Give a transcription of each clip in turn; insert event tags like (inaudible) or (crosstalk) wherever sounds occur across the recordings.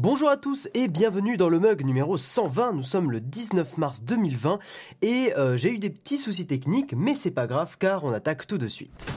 Bonjour à tous et bienvenue dans le mug numéro 120. Nous sommes le 19 mars 2020 et euh, j'ai eu des petits soucis techniques, mais c'est pas grave car on attaque tout de suite.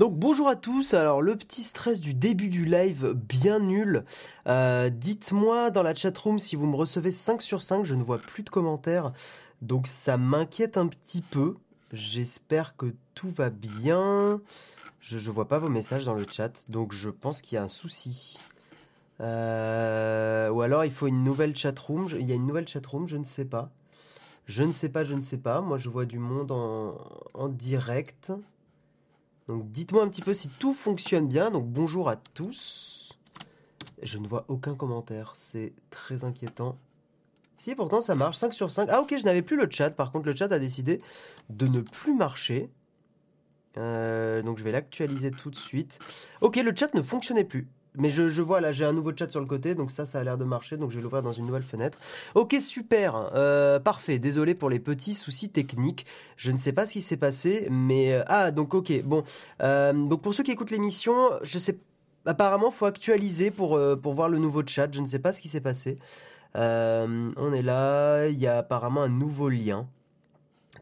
Donc bonjour à tous, alors le petit stress du début du live bien nul. Euh, dites-moi dans la chatroom si vous me recevez 5 sur 5, je ne vois plus de commentaires. Donc ça m'inquiète un petit peu. J'espère que tout va bien. Je ne vois pas vos messages dans le chat, donc je pense qu'il y a un souci. Euh, ou alors il faut une nouvelle chatroom. Il y a une nouvelle chatroom, je ne sais pas. Je ne sais pas, je ne sais pas. Moi je vois du monde en direct. Donc dites-moi un petit peu si tout fonctionne bien. Donc bonjour à tous. Je ne vois aucun commentaire. C'est très inquiétant. Si, pourtant ça marche. 5 sur 5. Ah ok, je n'avais plus le chat. Par contre, le chat a décidé de ne plus marcher. Euh, donc je vais l'actualiser tout de suite. Ok, le chat ne fonctionnait plus. Mais je, vois là, j'ai un nouveau chat sur le côté, donc ça, ça a l'air de marcher, donc je vais l'ouvrir dans une nouvelle fenêtre. Ok, super, euh, parfait. Désolé pour les petits soucis techniques. Je ne sais pas ce qui s'est passé, mais euh, ah, donc ok, bon. Euh, donc pour ceux qui écoutent l'émission, je sais, apparemment, faut actualiser pour pour voir le nouveau chat. Je ne sais pas ce qui s'est passé. on est là, il y a apparemment un nouveau lien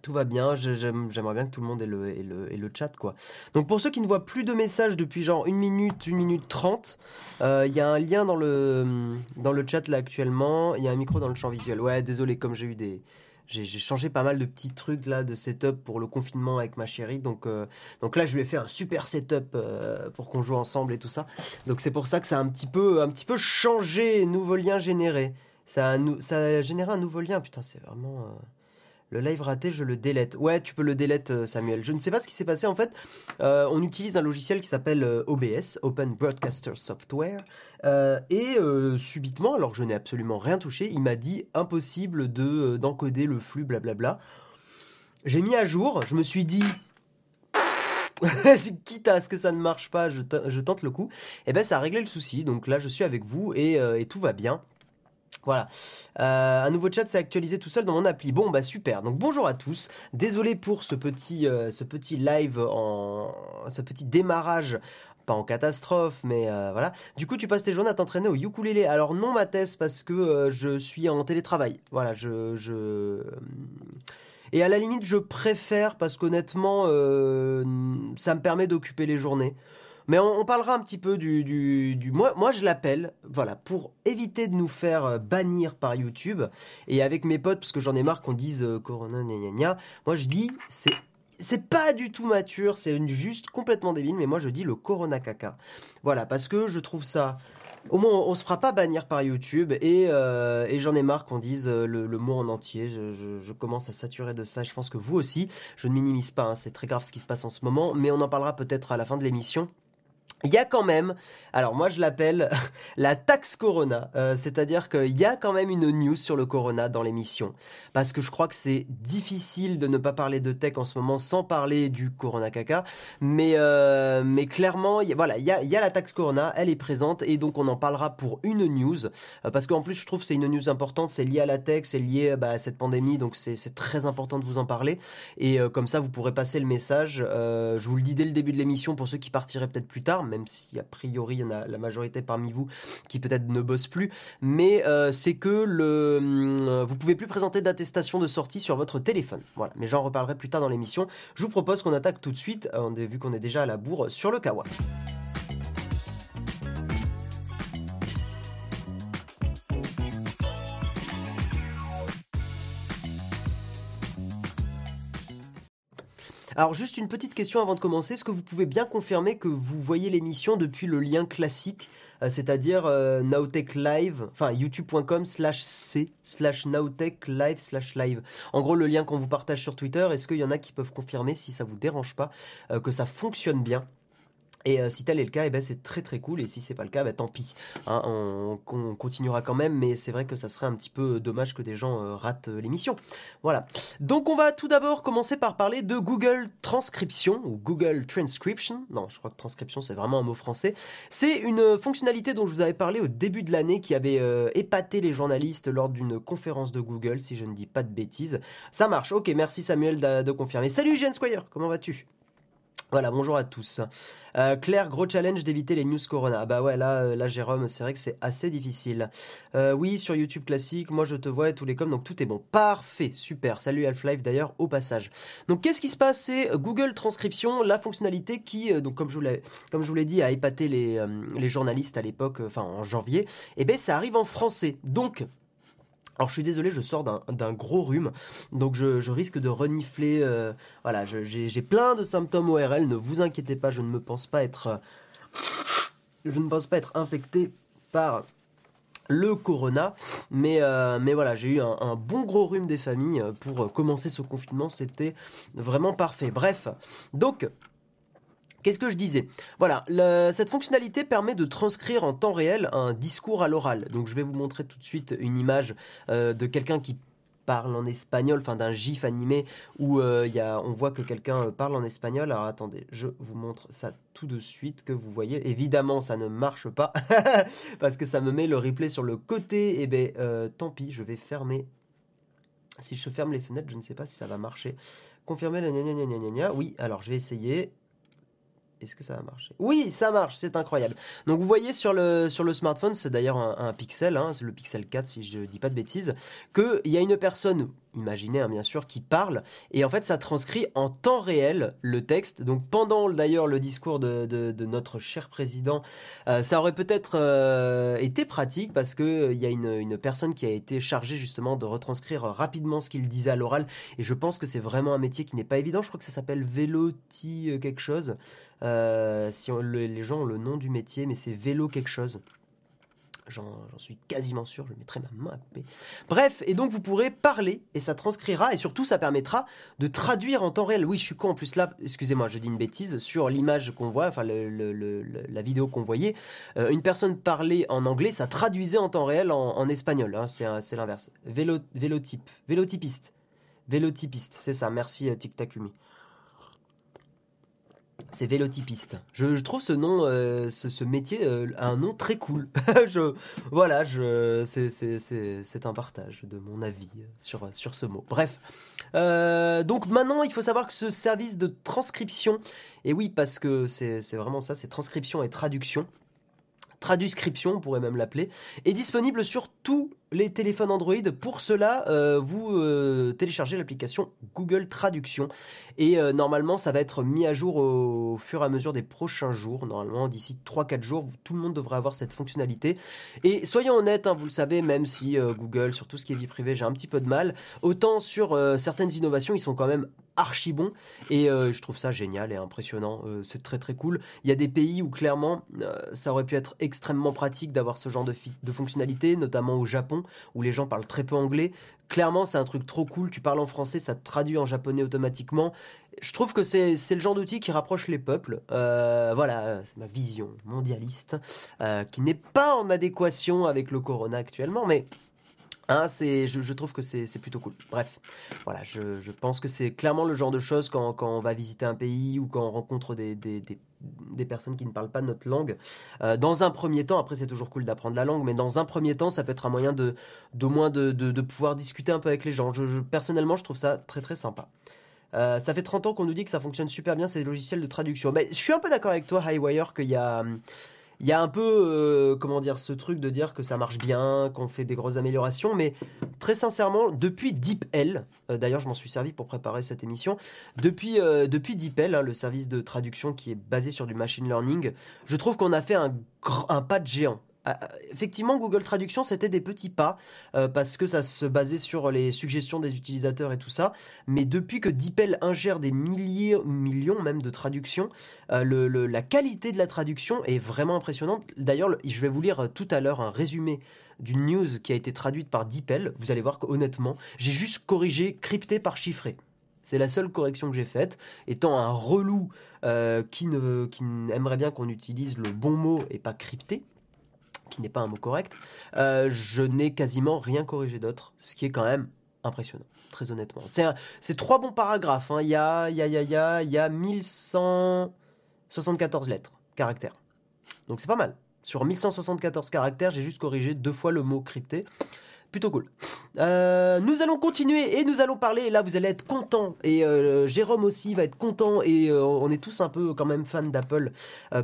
tout va bien. J'aimerais bien que tout le monde ait le, chat, quoi. Donc pour ceux qui ne voient plus de messages depuis genre une minute, une minute trente, euh, il y a un lien dans le, dans le chat là actuellement. Il y a un micro dans le champ visuel. Ouais, désolé, comme j'ai eu des... J'ai changé pas mal de petits trucs là de setup pour le confinement avec ma chérie. Donc, euh, donc là, je lui ai fait un super setup euh, pour qu'on joue ensemble et tout ça. Donc c'est pour ça que ça a un petit peu, un petit peu changé, nouveau lien généré. Ça ça a généré un nouveau lien. Putain, c'est vraiment... Le live raté, je le délète. Ouais, tu peux le délète, euh, Samuel. Je ne sais pas ce qui s'est passé en fait. Euh, on utilise un logiciel qui s'appelle euh, OBS, Open Broadcaster Software. et subitement, alors que je n'ai absolument rien touché, il m'a dit impossible de d'encoder le flux, blablabla. J'ai mis à jour, je me suis dit, (laughs) quitte à ce que ça ne marche pas, je, tente le coup. Et eh ben ça a réglé le souci. Donc là, je suis avec vous et tout va bien. Voilà. Euh, un nouveau chat s'est actualisé tout seul dans mon appli. Bon, bah super. Donc bonjour à tous. Désolé pour ce petit, euh, live en, ce petit démarrage pas en catastrophe, mais euh, voilà. Du coup, tu passes tes journées à t'entraîner au ukulélé. Alors non, ma thèse, parce que je suis en télétravail. Voilà, je, je... Et à la limite, je préfère parce qu'honnêtement, ça me permet d'occuper les journées. Mais on, parlera un petit peu du... du, Moi, moi, je l'appelle, voilà, pour éviter de nous faire euh, bannir par YouTube. Et avec mes potes, parce que j'en ai marre qu'on dise euh, Corona, gna gna gna, moi je dis, c'est c'est pas du tout mature, c'est juste complètement débile, mais moi je dis le Corona caca. Voilà, parce que je trouve ça. Au moins, on se fera pas bannir par YouTube et, euh, et j'en ai marre qu'on dise le, mot en entier. Je, je, commence à saturer de ça. Je pense que vous aussi. Je ne minimise pas. Hein, c'est très grave ce qui se passe en ce moment, mais on en parlera peut-être à la fin de l'émission il y a quand même, alors moi je l'appelle (laughs) la taxe Corona, euh, c'est-à-dire qu'il y a quand même une news sur le Corona dans l'émission, parce que je crois que c'est difficile de ne pas parler de tech en ce moment sans parler du Corona caca, mais euh, mais clairement, voilà, il y a, y a la taxe Corona, elle est présente et donc on en parlera pour une news, euh, parce qu'en plus je trouve c'est une news importante, c'est lié à la tech, c'est lié bah, à cette pandémie, donc c'est très important de vous en parler. Et comme ça vous pourrez passer le message. je vous le dis dès le début de l'émission pour ceux qui partiraient peut-être plus tard même si a priori il y en a la majorité parmi vous qui peut-être ne bossent plus, mais euh, c'est que le, euh, vous pouvez plus présenter d'attestation de sortie sur votre téléphone. Voilà, mais j'en reparlerai plus tard dans l'émission. Je vous propose qu'on attaque tout de suite, euh, vu qu'on est déjà à la bourre, sur le Kawa. Alors juste une petite question avant de commencer. Est-ce que vous pouvez bien confirmer que vous voyez l'émission depuis le lien classique euh, c'est-à-dire euh, Nowtech Live, enfin youtube.com slash c slash Nowtech Live slash live? En gros, le lien qu'on vous partage sur Twitter, est-ce qu'il y en a qui peuvent confirmer si ça vous dérange pas, euh, que ça fonctionne bien? Et euh, si tel est le cas, eh ben, c'est très très cool. Et si c'est pas le cas, bah, tant pis. Hein, on, continuera quand même, mais c'est vrai que ça serait un petit peu dommage que des gens euh, ratent euh, l'émission. Voilà. Donc on va tout d'abord commencer par parler de Google Transcription ou Google Transcription. Non, je crois que transcription c'est vraiment un mot français. C'est une fonctionnalité dont je vous avais parlé au début de l'année qui avait épaté les journalistes lors d'une conférence de Google, si je ne dis pas de bêtises. Ça marche. Ok, merci Samuel de, confirmer. Salut Jane Squire, comment vas-tu? Voilà, bonjour à tous. Euh, Claire, gros challenge d'éviter les news corona. bah ouais, là, euh, Jérôme, c'est vrai que c'est assez difficile. Euh, oui, sur YouTube classique, moi je te vois et tous les coms, donc tout est bon. Parfait, super. Salut Half-Life d'ailleurs, au passage. Donc qu'est-ce qui se passe? C'est Google Transcription, la fonctionnalité qui, comme je vous l'ai, dit, a épaté les, les journalistes à l'époque, enfin en janvier. Et eh ben ça arrive en français. Donc alors je suis désolé, je sors d'un gros rhume, donc je, risque de renifler. Euh, voilà, j'ai plein de symptômes ORL. Ne vous inquiétez pas, je ne me pense pas être, euh, je ne pense pas être infecté par le corona, mais euh, voilà, j'ai eu un, bon gros rhume des familles pour commencer ce confinement. C'était vraiment parfait. Bref, donc Qu'est-ce que je disais? Voilà, cette fonctionnalité permet de transcrire en temps réel un discours à l'oral. Donc je vais vous montrer tout de suite une image euh, de quelqu'un qui parle en espagnol, enfin d'un gif animé où euh, y a, on voit que quelqu'un euh, parle en espagnol. Alors attendez, je vous montre ça tout de suite que vous voyez. Évidemment, ça ne marche pas (laughs) parce que ça me met le replay sur le côté. Et eh ben, tant pis, je vais fermer. Si je ferme les fenêtres, je ne sais pas si ça va marcher. Confirmer la gna gna. Oui, alors je vais essayer. Est-ce que ça va marcher Oui, ça marche, c'est incroyable. Donc vous voyez sur le, sur le smartphone, c'est d'ailleurs un, pixel, hein, le pixel 4 si je ne dis pas de bêtises, qu'il y a une personne imaginez bien sûr, qui parle. Et en fait, ça transcrit en temps réel le texte. Donc pendant d'ailleurs le discours de, notre cher président, euh, ça aurait peut-être euh, été pratique parce qu'il euh, y a une, personne qui a été chargée justement de retranscrire rapidement ce qu'il disait à l'oral. Et je pense que c'est vraiment un métier qui n'est pas évident. Je crois que ça s'appelle Véloti quelque chose. Si les gens ont le nom du métier, mais c'est vélo quelque chose. J'en suis quasiment sûr, je mettrai ma main à couper. Bref, et donc vous pourrez parler et ça transcrira et surtout ça permettra de traduire en temps réel. Oui, je suis con en plus là, excusez-moi, je dis une bêtise, sur l'image qu'on voit, enfin la vidéo qu'on voyait, euh, une personne parlait en anglais, ça traduisait en temps réel en, espagnol, hein, c'est l'inverse. Vélo, vélotype, vélotypiste, vélotypiste, c'est ça, merci euh, Tic c'est vélotypiste. Je, trouve ce nom, euh, ce, métier, euh, un nom très cool. (laughs) je, voilà, je, c'est, un partage de mon avis sur, sur ce mot. Bref. Euh, donc maintenant, il faut savoir que ce service de transcription, et oui, parce que c'est, vraiment ça, c'est transcription et traduction. Traduscription, on pourrait même l'appeler, est disponible sur tous les téléphones Android. Pour cela, vous téléchargez l'application Google Traduction et euh, normalement, ça va être mis à jour au, fur et à mesure des prochains jours. Normalement, d'ici 3-4 jours, tout le monde devrait avoir cette fonctionnalité. Et soyons honnêtes, hein, vous le savez, même si euh, Google, sur tout ce qui est vie privée, j'ai un petit peu de mal, autant sur euh, certaines innovations, ils sont quand même archi bons. Et je trouve ça génial et impressionnant. c'est très très cool. Il y a des pays où clairement, ça aurait pu être extrêmement pratique d'avoir ce genre de, fonctionnalité, notamment au Japon, où les gens parlent très peu anglais. Clairement, c'est un truc trop cool. Tu parles en français, ça te traduit en japonais automatiquement. Je trouve que c'est le genre d'outil qui rapproche les peuples. Euh, voilà, ma vision mondialiste, euh, qui n'est pas en adéquation avec le corona actuellement, mais Hein, je, trouve que c'est plutôt cool. Bref, voilà, je, pense que c'est clairement le genre de choses quand, on va visiter un pays ou quand on rencontre des, personnes qui ne parlent pas notre langue. Euh, dans un premier temps, après c'est toujours cool d'apprendre la langue, mais dans un premier temps, ça peut être un moyen de, d'au moins de, pouvoir discuter un peu avec les gens. Personnellement, je trouve ça très très sympa. Euh, ça fait 30 ans qu'on nous dit que ça fonctionne super bien ces logiciels de traduction. Mais je suis un peu d'accord avec toi, Highwire, qu'il y a... Hum, il y a un peu, euh, comment dire, ce truc de dire que ça marche bien, qu'on fait des grosses améliorations, mais très sincèrement, depuis DeepL, euh, d'ailleurs je m'en suis servi pour préparer cette émission, depuis, euh, depuis DeepL, hein, le service de traduction qui est basé sur du machine learning, je trouve qu'on a fait un, un pas de géant. Ah, effectivement, Google Traduction, c'était des petits pas euh, parce que ça se basait sur les suggestions des utilisateurs et tout ça. Mais depuis que DeepL ingère des milliers, millions même de traductions, euh, la qualité de la traduction est vraiment impressionnante. D'ailleurs, je vais vous lire euh, tout à l'heure un résumé d'une news qui a été traduite par DeepL. Vous allez voir qu'honnêtement, j'ai juste corrigé crypté par chiffré. C'est la seule correction que j'ai faite. Étant un relou qui, ne, qui aimerait bien qu'on utilise le bon mot et pas crypté, qui n'est pas un mot correct, euh, je n'ai quasiment rien corrigé d'autre, ce qui est quand même impressionnant, très honnêtement. C'est trois bons paragraphes. Hein. Il, y a, y a, y a, y a 1174 lettres, caractères. Donc c'est pas mal. Sur 1174 caractères, j'ai juste corrigé deux fois le mot crypté. Plutôt cool. Euh, nous allons continuer et nous allons parler. Là, vous allez être content. Et euh, Jérôme aussi va être content. Et on est tous un peu quand même fans d'Apple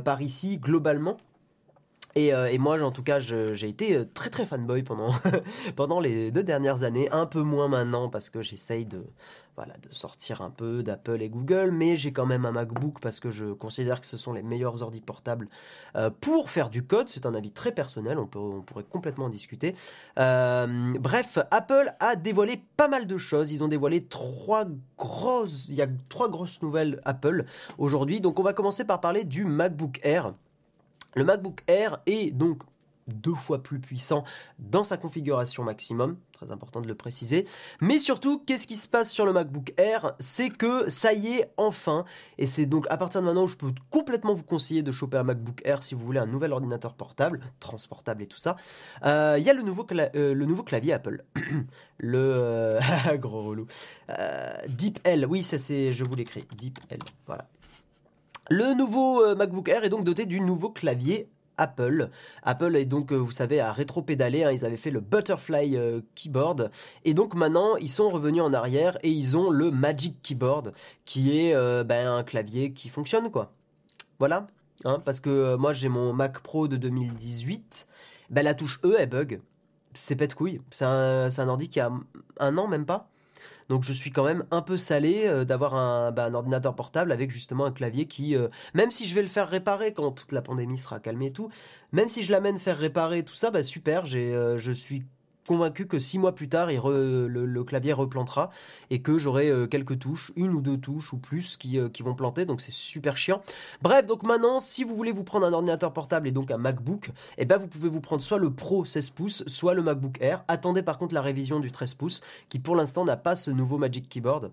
par ici, globalement. Et, et, moi, en tout cas, j'ai été très très fanboy pendant, (laughs) pendant les deux dernières années. Un peu moins maintenant parce que j'essaye de, voilà, de sortir un peu d'Apple et Google, mais j'ai quand même un MacBook parce que je considère que ce sont les meilleurs ordi portables euh, pour faire du code. C'est un avis très personnel, on, peut, on pourrait complètement en discuter. Euh, bref, Apple a dévoilé pas mal de choses. Ils ont dévoilé trois grosses, il y a trois grosses nouvelles Apple aujourd'hui. Donc on va commencer par parler du MacBook Air. Le MacBook Air est donc deux fois plus puissant dans sa configuration maximum, très important de le préciser. Mais surtout, qu'est-ce qui se passe sur le MacBook Air? C'est que ça y est, enfin, et c'est donc à partir de maintenant où je peux complètement vous conseiller de choper un MacBook Air si vous voulez un nouvel ordinateur portable, transportable et tout ça. Euh, il y a le nouveau, euh, le nouveau clavier Apple, (coughs) le euh, (laughs) gros relou, Deep L. Oui, ça c'est, je vous l'écris, Deep L. Voilà. Le nouveau MacBook Air est donc doté du nouveau clavier Apple. Apple est donc, euh, vous savez, à rétro-pédaler. Hein. ils avaient fait le Butterfly euh, Keyboard. Et donc maintenant, ils sont revenus en arrière et ils ont le Magic Keyboard, qui est euh, ben, un clavier qui fonctionne, quoi. Voilà. Hein, parce que moi, j'ai mon Mac Pro de 2018. Ben, la touche E, elle bug. C'est pète couille. C'est un, un ordi qui a un an, même pas. Donc je suis quand même un peu salé euh, d'avoir bah, un, ordinateur portable avec justement un clavier qui, euh, même si je vais le faire réparer quand toute la pandémie sera calmée et tout, même si je l'amène faire réparer tout ça, bah super, j'ai, euh, je suis convaincu que six mois plus tard, le, clavier replantera et que j'aurai euh, quelques touches, une ou deux touches ou plus qui, euh, qui vont planter, donc c'est super chiant. Bref, donc maintenant, si vous voulez vous prendre un ordinateur portable et donc un MacBook, eh ben vous pouvez vous prendre soit le Pro 16 pouces, soit le MacBook Air. Attendez par contre la révision du 13 pouces, qui pour l'instant n'a pas ce nouveau Magic Keyboard.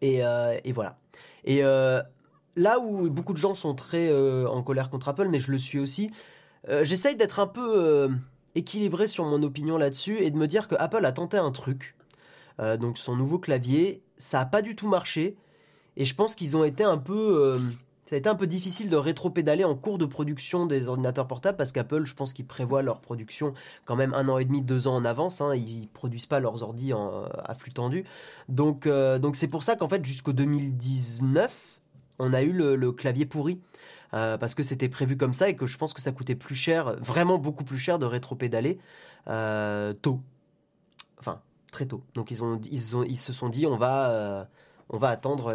Et, euh, et voilà. Et là où beaucoup de gens sont très en colère contre Apple, mais je le suis aussi, j'essaye d'être un peu équilibré sur mon opinion là-dessus et de me dire que Apple a tenté un truc. Euh, donc son nouveau clavier, ça a pas du tout marché. Et je pense qu'ils ont été un peu... Euh, ça a été un peu difficile de rétro-pédaler en cours de production des ordinateurs portables parce qu'Apple, je pense qu'ils prévoient leur production quand même un an et demi, deux ans en avance. Hein. Ils produisent pas leurs ordis à flux tendu. Donc euh, donc c'est pour ça qu'en fait jusqu'au 2019, on a eu le clavier pourri. Euh, parce que c'était prévu comme ça et que je pense que ça coûtait plus cher, vraiment beaucoup plus cher de rétro-pédaler euh, tôt. Enfin, très tôt. Donc ils, se sont dit on va, euh, attendre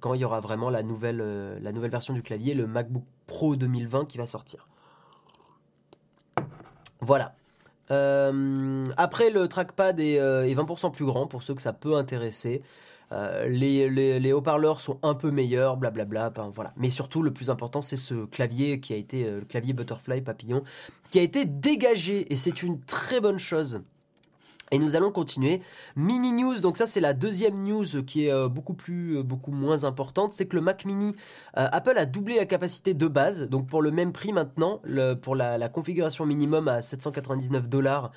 quand il y aura vraiment la nouvelle, la nouvelle version du clavier, le MacBook Pro 2020 qui va sortir. Voilà. après, le trackpad est, est 20% plus grand pour ceux que ça peut intéresser. Euh, les, haut-parleurs sont un peu meilleurs, blablabla. voilà. Mais surtout, le plus important, c'est ce clavier qui a été euh, le clavier Butterfly Papillon, qui a été dégagé et c'est une très bonne chose. Et nous allons continuer. Mini news, donc ça c'est la deuxième news qui est euh, beaucoup plus, beaucoup moins importante, c'est que le Mac Mini, Apple a doublé la capacité de base, donc pour le même prix maintenant, pour la, configuration minimum à 799 dollars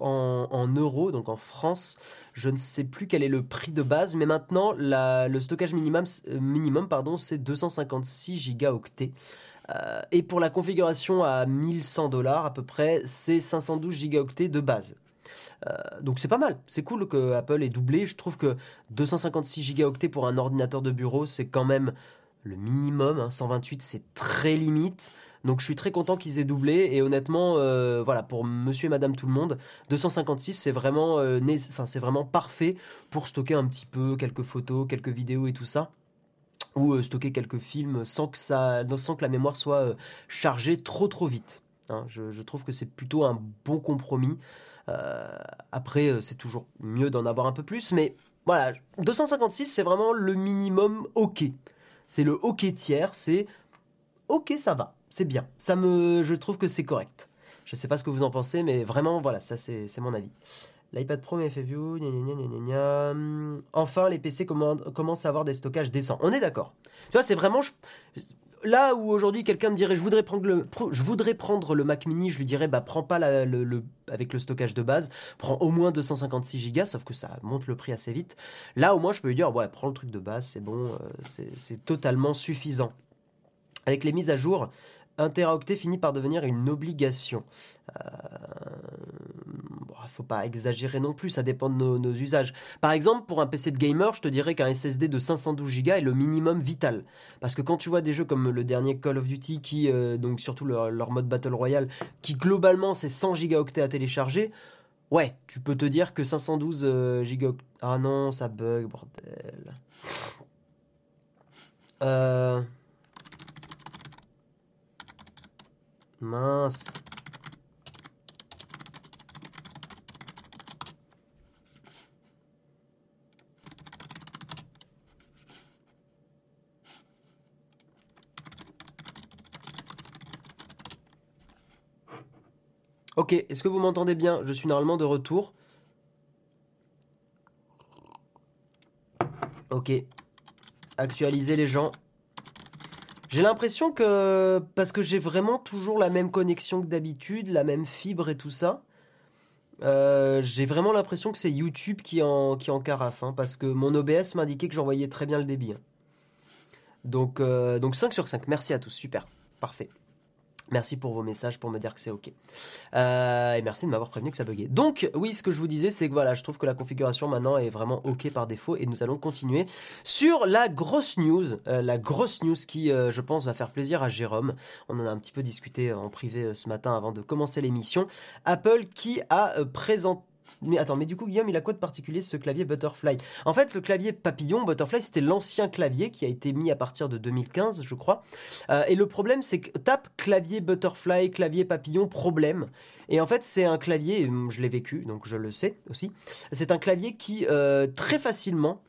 en, euros, donc en France, je ne sais plus quel est le prix de base, mais maintenant le stockage minimum, euh, minimum pardon, c'est 256 gigaoctets. Euh, et pour la configuration à 1100 dollars à peu près, c'est 512 gigaoctets de base. Euh, donc c'est pas mal, c'est cool que Apple ait doublé. Je trouve que 256 gigaoctets pour un ordinateur de bureau, c'est quand même le minimum. 128, hein. c'est très limite. Donc je suis très content qu'ils aient doublé et honnêtement, euh, voilà, pour monsieur et madame tout le monde, 256 c'est vraiment, euh, enfin, c'est vraiment parfait pour stocker un petit peu quelques photos, quelques vidéos et tout ça ou stocker quelques films sans que, ça, sans que la mémoire soit chargée trop trop vite. Hein. je, trouve que c'est plutôt un bon compromis. Après, c'est toujours mieux d'en avoir un peu plus, mais voilà, 256 c'est vraiment le minimum ok. C'est le ok tiers, c'est ok ça va c'est bien. Ça me, je trouve que c'est correct. Je sais pas ce que vous en pensez, mais vraiment, voilà, ça c'est mon avis. L'iPad Pro m'est fait view, gna gna gna gna. Enfin, les PC commencent à avoir des stockages décents. On est d'accord. Tu vois, c'est vraiment... je- Là où aujourd'hui quelqu'un me dirait je voudrais prendre le je Mac Mini, je lui dirais bah prends pas le, avec le stockage de base, prends au moins 256 Go, sauf que ça monte le prix assez vite. Là au moins je peux lui dire prends le truc de base, c'est bon, euh, c'est totalement suffisant. Avec les mises à jour, un teraoctet finit par devenir une obligation. Euh, faut pas exagérer non plus, ça dépend de nos, usages. Par exemple, pour un PC de gamer, je te dirais qu'un SSD de 512 Go est le minimum vital. Parce que quand tu vois des jeux comme le dernier Call of Duty, qui, euh, donc surtout leur, leur mode Battle Royale, qui globalement c'est 100 gigaoctets à télécharger, ouais, tu peux te dire que 512 euh, gigaoctets... Ah non, ça bug, bordel. Euh... Mince. Ok, est-ce que vous m'entendez bien? Je suis normalement de retour. Ok. Actualiser les gens. J'ai l'impression que, parce que j'ai vraiment toujours la même connexion que d'habitude, la même fibre et tout ça, euh, j'ai vraiment l'impression que c'est YouTube qui en, qui en carafe, hein, parce que mon OBS m'indiquait que j'envoyais très bien le débit. hein. Donc, euh, donc 5 sur 5, merci à tous, super, parfait. Merci pour vos messages pour me dire que c'est ok. Euh, et merci de m'avoir prévenu que ça buguait. Donc oui, ce que je vous disais, c'est que voilà, je trouve que la configuration maintenant est vraiment ok par défaut et nous allons continuer sur la grosse news, euh, la grosse news qui, euh, je pense, va faire plaisir à Jérôme. On en a un petit peu discuté en privé ce matin avant de commencer l'émission. Apple qui a présenté mais attends, mais du coup, Guillaume, il a quoi de particulier ce clavier Butterfly? En fait, le clavier papillon Butterfly, c'était l'ancien clavier qui a été mis à partir de 2015, je crois. Euh, et le problème, c'est que tape clavier Butterfly, clavier papillon, problème. Et en fait, c'est un clavier, hum, je l'ai vécu, donc je le sais aussi. C'est un clavier qui, euh, très facilement,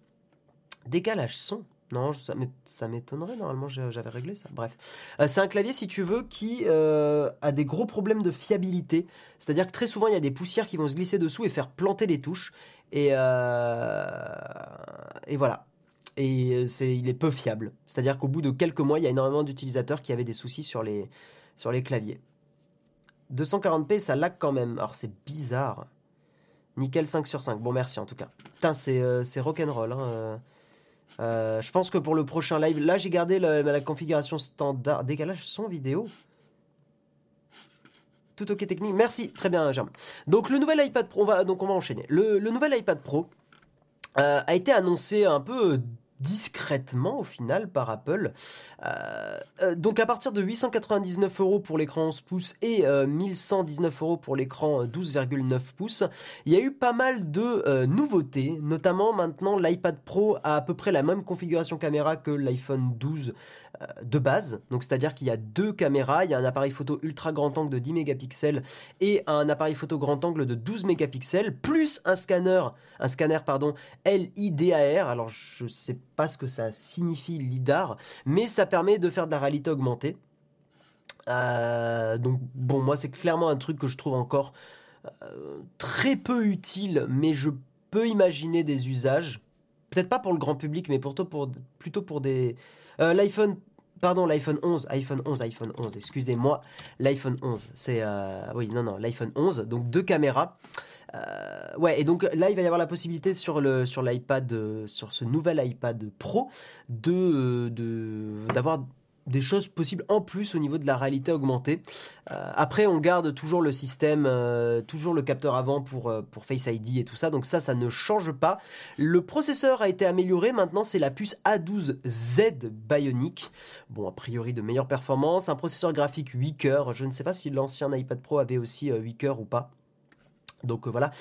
décalage son. Non, ça m'é- ça m'étonnerait, normalement j'avais réglé ça. Bref. Euh, c'est un clavier, si tu veux, qui euh, a des gros problèmes de fiabilité. C'est-à-dire que très souvent, il y a des poussières qui vont se glisser dessous et faire planter les touches. Et, euh, voilà. Et il est peu fiable. C'est-à-dire qu'au bout de quelques mois, il y a énormément d'utilisateurs qui avaient des soucis sur les, claviers. 240p, ça lag quand même. Alors c'est bizarre. Nickel 5 sur 5. Bon, merci en tout cas. Putain, c'est, c'est rock'n'roll. Hein. Euh. Je pense que pour le prochain live, là j'ai gardé la, configuration standard. Décalage son vidéo. Tout ok technique. Merci, très bien Germain. Donc le nouvel iPad Pro, on va, donc on va enchaîner. Le, le nouvel iPad Pro euh, a été annoncé un peu discrètement au final par Apple. Euh, euh, donc à partir de 899 euros pour l'écran 11 pouces et euh, 1119 euros pour l'écran euh, 12,9 pouces, il y a eu pas mal de euh, nouveautés, notamment maintenant l'iPad Pro a à peu près la même configuration caméra que l'iPhone 12 euh, de base. Donc c'est-à-dire qu'il y a deux caméras, il y a un appareil photo ultra grand angle de 10 mégapixels et un appareil photo grand angle de 12 mégapixels plus un scanner, un scanner pardon, LIDAR. Alors je sais pas ce que ça signifie lidar, mais ça permet de faire de la réalité augmentée. Euh, donc bon, moi c'est clairement un truc que je trouve encore euh, très peu utile, mais je peux imaginer des usages. Peut-être pas pour le grand public, mais plutôt pour, plutôt pour des... Euh, L'iPhone, pardon, l'iPhone 11, iPhone 11, iPhone 11, excusez-moi, l'iPhone 11, c'est... euh, oui, non, non, l'iPhone 11, donc deux caméras. Euh, ouais, et donc là, il va y avoir la possibilité sur le sur l'iPad, euh, sur ce nouvel iPad Pro, de de d'avoir des choses possibles en plus au niveau de la réalité augmentée. Euh, après, on garde toujours le système, euh, toujours le capteur avant pour euh, Face ID et tout ça. Donc ça, ça ne change pas. Le processeur a été amélioré. Maintenant, c'est la puce A12Z Bionic. Bon, a priori de meilleure performance. Un processeur graphique 8 cœurs. Je ne sais pas si l'ancien iPad Pro avait aussi euh, 8 cœurs ou pas. Donc euh, voilà.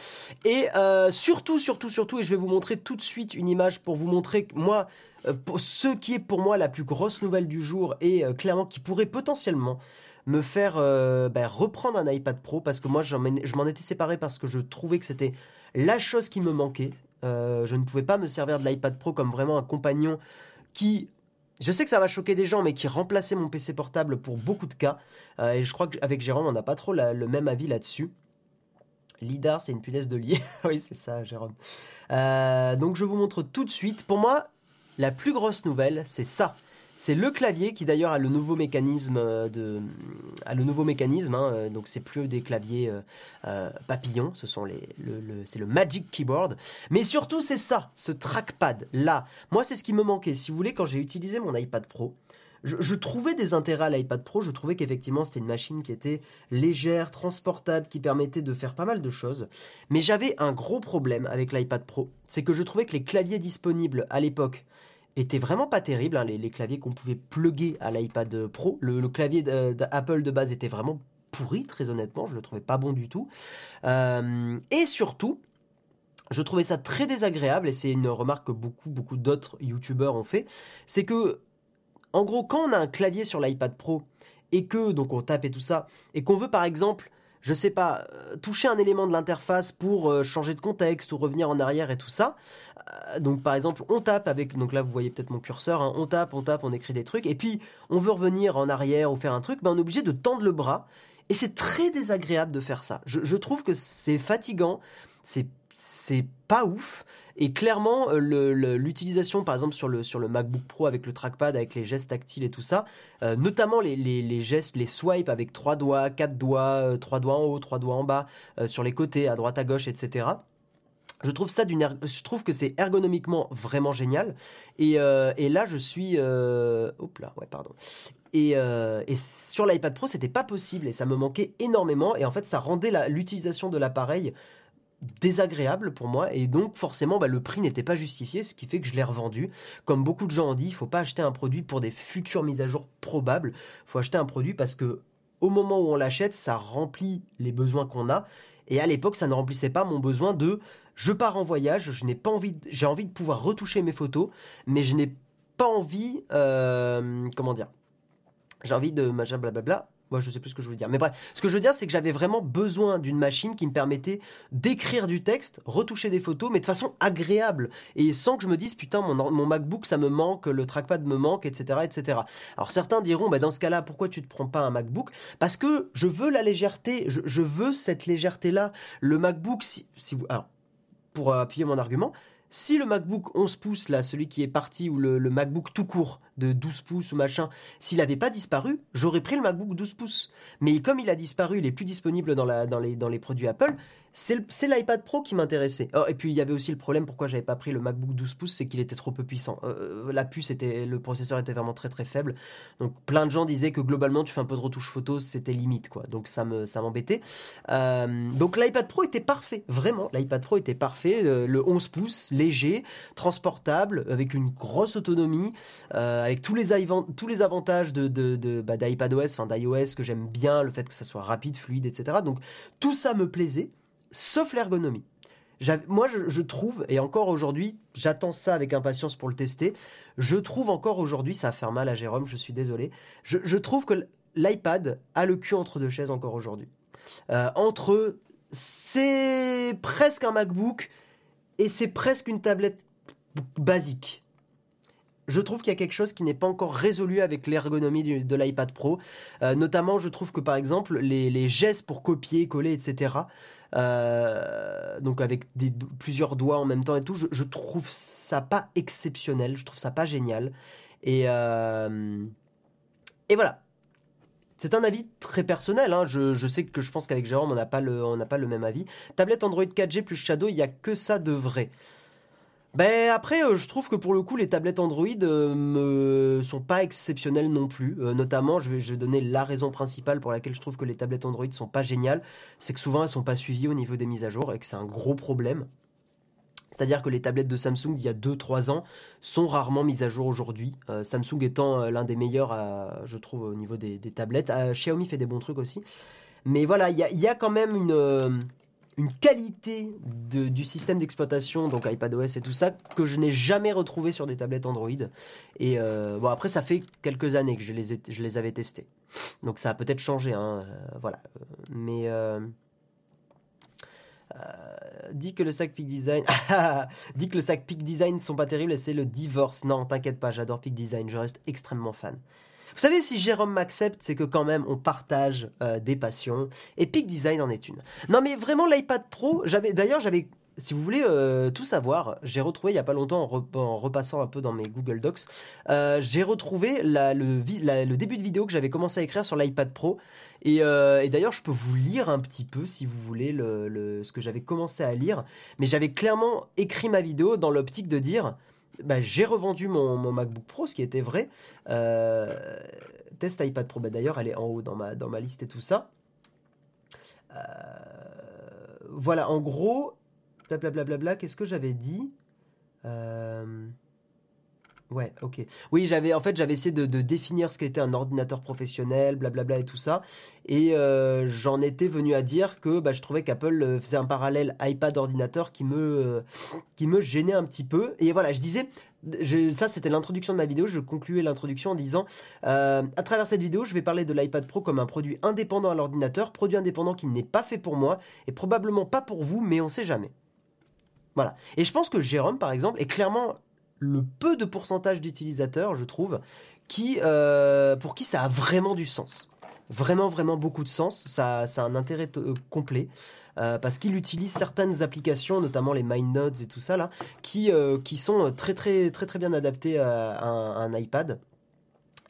Et euh, surtout, surtout, surtout, et je vais vous montrer tout de suite une image pour vous montrer moi, euh, ce qui est pour moi la plus grosse nouvelle du jour et clairement qui pourrait potentiellement me faire ben, reprendre un iPad Pro parce que moi je m'en étais séparé parce que je trouvais que c'était la chose qui me manquait. Je ne pouvais pas me servir de l'iPad Pro comme vraiment un compagnon qui je sais que ça va choquer des gens, mais qui remplaçait mon PC portable pour beaucoup de cas. Et je crois qu'avec Jérôme, on n'a pas trop le même avis là-dessus. Lidar, c'est une punaise de lit. (laughs) oui, c'est ça, Jérôme. Euh, donc je vous montre tout de suite. Pour moi, la plus grosse nouvelle, c'est ça. C'est le clavier qui d'ailleurs a le nouveau mécanisme euh, de, a le nouveau mécanisme. Hein, euh, donc c'est plus des claviers papillons, ce sont les, c'est le Magic Keyboard. Mais surtout c'est ça, ce trackpad là. Moi c'est ce qui me manquait. Si vous voulez, quand j'ai utilisé mon iPad Pro, je, trouvais des intérêts à l'iPad Pro, je trouvais qu'effectivement c'était une machine qui était légère, transportable, qui permettait de faire pas mal de choses. Mais j'avais un gros problème avec l'iPad Pro, c'est que je trouvais que les claviers disponibles à l'époque étaient vraiment pas terribles, hein, les, claviers qu'on pouvait plugger à l'iPad Pro. Le, clavier d'Apple de base était vraiment pourri, très honnêtement, je le trouvais pas bon du tout. Euh, et surtout, je trouvais ça très désagréable, et c'est une remarque que beaucoup, beaucoup d'autres youtubeurs ont fait, c'est que en gros, quand on a un clavier sur l'iPad Pro et que donc on tape et tout ça et qu'on veut par exemple, je sais pas, euh, toucher un élément de l'interface pour euh, changer de contexte ou revenir en arrière et tout ça. Euh, donc par exemple, on tape avec donc là vous voyez peut-être mon curseur, hein, on tape, on tape, on écrit des trucs et puis on veut revenir en arrière ou faire un truc, ben on est obligé de tendre le bras et c'est très désagréable de faire ça. Je, trouve que c'est fatigant, c'est c'est pas ouf. Et clairement, euh, l'utilisation, par exemple, sur le, sur le MacBook Pro avec le trackpad, avec les gestes tactiles et tout ça, euh, notamment les, gestes, les swipes avec trois doigts, quatre doigts, euh, trois doigts en haut, trois doigts en bas, sur les côtés, à droite, à gauche, etc. Je trouve ça je trouve que c'est ergonomiquement vraiment génial. Et, là, je suis, hop là, ouais, pardon. Et, et, sur l'iPad Pro, c'était pas possible et ça me manquait énormément. Et en fait, ça rendait l'utilisation de l'appareil désagréable pour moi et donc forcément bah, le prix n'était pas justifié ce qui fait que je l'ai revendu. Comme beaucoup de gens ont dit il faut pas acheter un produit pour des futures mises à jour probables. Faut acheter un produit parce que au moment où on l'achète ça remplit les besoins qu'on a. Et à l'époque ça ne remplissait pas mon besoin de je pars en voyage je n'ai pas envie j'ai envie de pouvoir retoucher mes photos mais je n'ai pas envie euh, comment dire j'ai envie de machin blablabla moi, je sais plus ce que je veux dire. Mais bref, ce que je veux dire, c'est que j'avais vraiment besoin d'une machine qui me permettait d'écrire du texte, retoucher des photos, mais de façon agréable. Et sans que je me dise, putain, mon, MacBook, ça me manque, le trackpad me manque, etc. etc. Alors certains diront, bah, dans ce cas-là, pourquoi tu ne te prends pas un MacBook? Parce que je veux la légèreté, je, veux cette légèreté-là. Le MacBook, si, si vous... Alors, pour appuyer mon argument, si le MacBook 11 pouces, là, celui qui est parti, ou le, MacBook tout court de 12 pouces ou machin, s'il n'avait pas disparu, j'aurais pris le MacBook 12 pouces. Mais comme il a disparu, il est plus disponible dans les produits Apple, c'est l'iPad Pro qui m'intéressait. Oh, et puis il y avait aussi le problème pourquoi j'avais pas pris le MacBook 12 pouces, c'est qu'il était trop peu puissant. Euh, la puce était, le processeur était vraiment très très faible. Donc plein de gens disaient que globalement tu fais un peu de retouche photo, c'était limite quoi. Donc ça me ça m'embêtait. Euh, donc l'iPad Pro était parfait, vraiment. L'iPad Pro était parfait. Euh, le 11 pouces, léger, transportable, avec une grosse autonomie, avec tous les tous les avantages de, de, de bah, enfin d'iOS que j'aime bien, le fait que ça soit rapide, fluide, etc. Donc tout ça me plaisait sauf l'ergonomie. Moi, je, trouve, et encore aujourd'hui, j'attends ça avec impatience pour le tester, je trouve encore aujourd'hui, ça va faire mal à Jérôme, je suis désolé, je, trouve que l'iPad a le cul entre deux chaises encore aujourd'hui. Euh, entre, c'est presque un MacBook et c'est presque une tablette basique. Je trouve qu'il y a quelque chose qui n'est pas encore résolu avec l'ergonomie de l'iPad Pro. Euh, notamment, je trouve que par exemple, les, les gestes pour copier, coller, etc., euh, donc avec plusieurs doigts en même temps et tout, je, trouve ça pas exceptionnel, je trouve ça pas génial. Et, euh, et voilà. C'est un avis très personnel. Hein. Je, sais que je pense qu'avec Jérôme, on n'a pas, pas le même avis. Tablette Android 4G plus Shadow, il n'y a que ça de vrai. Ben après, euh, je trouve que pour le coup, les tablettes Android euh, me sont pas exceptionnelles non plus. Euh, notamment, je vais, donner la raison principale pour laquelle je trouve que les tablettes Android sont pas géniales, c'est que souvent elles sont pas suivies au niveau des mises à jour et que c'est un gros problème. C'est-à-dire que les tablettes de Samsung d'il y a 2-3 ans sont rarement mises à jour aujourd'hui. Samsung étant l'un des meilleurs, je trouve, au niveau des, tablettes. Xiaomi fait des bons trucs aussi. Mais voilà, il y a, quand même une une qualité du système d'exploitation, donc iPadOS et tout ça, que je n'ai jamais retrouvé sur des tablettes Android. Et euh, bon, après, ça fait quelques années que je les, je les avais testés. Donc ça a peut-être changé, hein, euh, voilà. Mais. Euh, dit que le sac Peak Design. (laughs) dit que le sac Peak Design sont pas terribles et c'est le divorce. Non, t'inquiète pas, j'adore Peak Design, je reste extrêmement fan. Vous savez, si Jérôme m'accepte, c'est que quand même on partage euh, des passions. Et Peak Design en est une. Non, mais vraiment, l'iPad Pro, j'avais, d'ailleurs, j'avais si vous voulez euh, tout savoir, j'ai retrouvé il y a pas longtemps en, repassant un peu dans mes Google Docs, euh, j'ai retrouvé le, début de vidéo que j'avais commencé à écrire sur l'iPad Pro. Et, d'ailleurs, je peux vous lire un petit peu si vous voulez le, ce que j'avais commencé à lire. Mais j'avais clairement écrit ma vidéo dans l'optique de dire bah, j'ai revendu mon, MacBook Pro, ce qui était vrai. Euh, test iPad Pro, bah, d'ailleurs, elle est en haut dans ma, dans ma liste et tout ça. Euh, voilà, en gros, blablabla, qu'est-ce que j'avais dit? Euh, Ouais, ok. Oui, j'avais en fait j'avais essayé de, définir ce qu'était un ordinateur professionnel, blablabla et tout ça, et euh, j'en étais venu à dire que bah, je trouvais qu'Apple euh, faisait un parallèle iPad ordinateur qui me euh, qui me gênait un petit peu. Et voilà, je disais, ça c'était l'introduction de ma vidéo. Je concluais l'introduction en disant, à travers cette vidéo, je vais parler de l'iPad Pro comme un produit indépendant à l'ordinateur, produit indépendant qui n'est pas fait pour moi et probablement pas pour vous, mais on sait jamais. Voilà. Et je pense que Jérôme, par exemple, est clairement le peu de pourcentage d'utilisateurs, je trouve, qui, euh, pour qui ça a vraiment du sens. Vraiment, vraiment beaucoup de sens. Ça, a un intérêt euh, complet. Euh, parce qu'il utilise certaines applications, notamment les MindNodes et tout ça là, qui, qui sont très très très très bien adaptées à un iPad.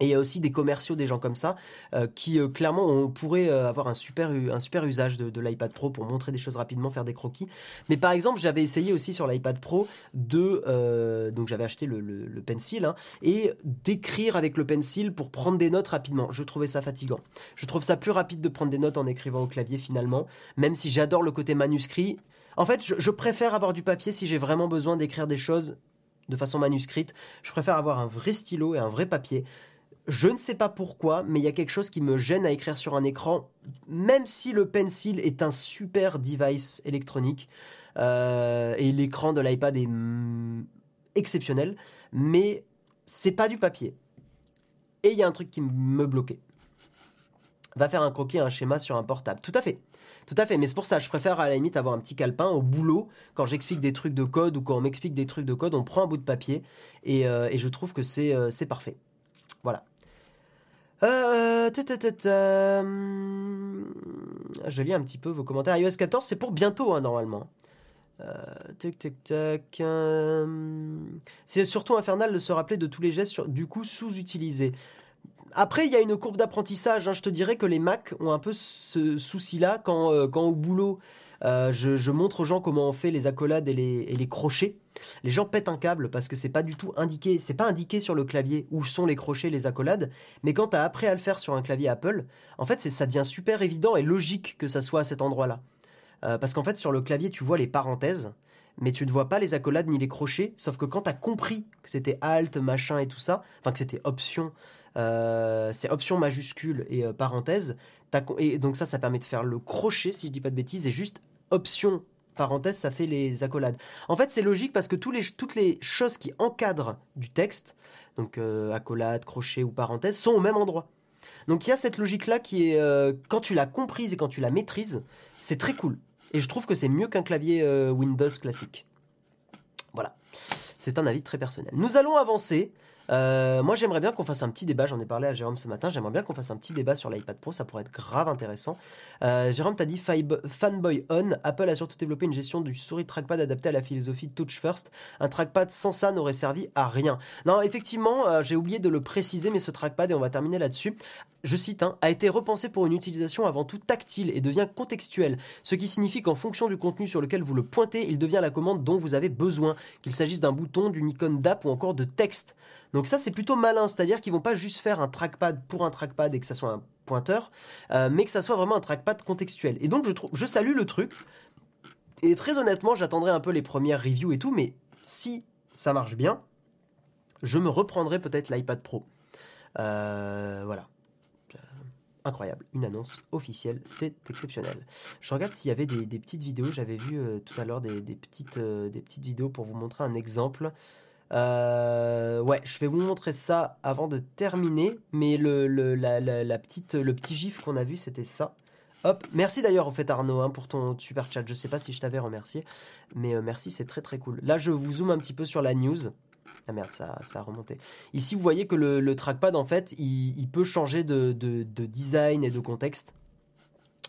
Et il y a aussi des commerciaux, des gens comme ça, euh, qui euh, clairement on pourrait euh, avoir un super, un super usage de, l'iPad Pro pour montrer des choses rapidement, faire des croquis. Mais par exemple, j'avais essayé aussi sur l'iPad Pro de, donc j'avais acheté le, le, pencil hein, et d'écrire avec le pencil pour prendre des notes rapidement. Je trouvais ça fatigant. Je trouve ça plus rapide de prendre des notes en écrivant au clavier finalement, même si j'adore le côté manuscrit. En fait, je préfère avoir du papier si j'ai vraiment besoin d'écrire des choses de façon manuscrite. Je préfère avoir un vrai stylo et un vrai papier. Je ne sais pas pourquoi, mais il y a quelque chose qui me gêne à écrire sur un écran, même si le pencil est un super device électronique euh, et l'écran de l'iPad est mm, exceptionnel, mais c'est pas du papier. Et il y a un truc qui me bloquait. Va faire un croquis, un schéma sur un portable. Tout à fait. Tout à fait, mais c'est pour ça, je préfère à la limite avoir un petit calepin au boulot quand j'explique des trucs de code ou quand on m'explique des trucs de code, on prend un bout de papier et, euh, je trouve que euh, c'est parfait. Voilà. Euh, euh, je lis un petit peu vos commentaires. iOS 14, c'est pour bientôt, hein, normalement. Euh, euh, c'est surtout infernal de se rappeler de tous les gestes, du coup, sous-utilisés. Après, il y a une courbe d'apprentissage. Hein. Je te dirais que les Mac ont un peu ce souci-là quand, quand au boulot, euh, je, montre aux gens comment on fait les accolades et les, crochets. Les gens pètent un câble parce que c'est pas du tout indiqué, c'est pas indiqué sur le clavier où sont les crochets, les accolades. Mais quand tu as appris à le faire sur un clavier Apple, en fait, ça devient super évident et logique que ça soit à cet endroit-là. Euh, parce qu'en fait, sur le clavier, tu vois les parenthèses, mais tu ne vois pas les accolades ni les crochets. Sauf que quand tu as compris que c'était Alt, machin et tout ça, enfin que c'était option, euh, c'est option majuscule et parenthèse, et donc ça, ça permet de faire le crochet, si je dis pas de bêtises, et juste option parenthèse, ça fait les accolades. En fait, c'est logique parce que toutes les choses qui encadrent du texte, donc euh, accolade, crochet ou parenthèse, sont au même endroit. Donc il y a cette logique-là qui est, euh, quand tu l'as comprise et quand tu la maîtrises, c'est très cool. Et je trouve que c'est mieux qu'un clavier euh, Windows classique. Voilà. C'est un avis très personnel. Nous allons avancer. Euh, moi, j'aimerais bien qu'on fasse un petit débat. J'en ai parlé à Jérôme ce matin. J'aimerais bien qu'on fasse un petit débat sur l'iPad Pro. Ça pourrait être grave intéressant. Euh, Jérôme, t'as dit fanboy on. Apple a surtout développé une gestion du souris trackpad adaptée à la philosophie Touch First. Un trackpad sans ça n'aurait servi à rien. Non, effectivement, euh, j'ai oublié de le préciser, mais ce trackpad, et on va terminer là-dessus, je cite, hein, a été repensé pour une utilisation avant tout tactile et devient contextuel, ce qui signifie qu'en fonction du contenu sur lequel vous le pointez, il devient la commande dont vous avez besoin, qu'il s'agisse d'un bouton, d'une icône d'app ou encore de texte. Donc ça c'est plutôt malin, c'est-à-dire qu'ils vont pas juste faire un trackpad pour un trackpad et que ça soit un pointeur, euh, mais que ça soit vraiment un trackpad contextuel. Et donc je, salue le truc, et très honnêtement j'attendrai un peu les premières reviews et tout, mais si ça marche bien, je me reprendrai peut-être l'iPad Pro. Euh, voilà incroyable, une annonce officielle, c'est exceptionnel. Je regarde s'il y avait des, petites vidéos, j'avais vu euh, tout à l'heure euh, des petites vidéos pour vous montrer un exemple. Euh, ouais, je vais vous montrer ça avant de terminer, mais le, la, petite, le petit gif qu'on a vu, c'était ça. Hop, merci d'ailleurs en fait Arnaud hein, pour ton super chat. Je sais pas si je t'avais remercié, mais merci, c'est très très cool. Là, je vous zoome un petit peu sur la news. Ah merde, ça, ça a remonté. Ici, vous voyez que le, trackpad, en fait, il, peut changer de, design et de contexte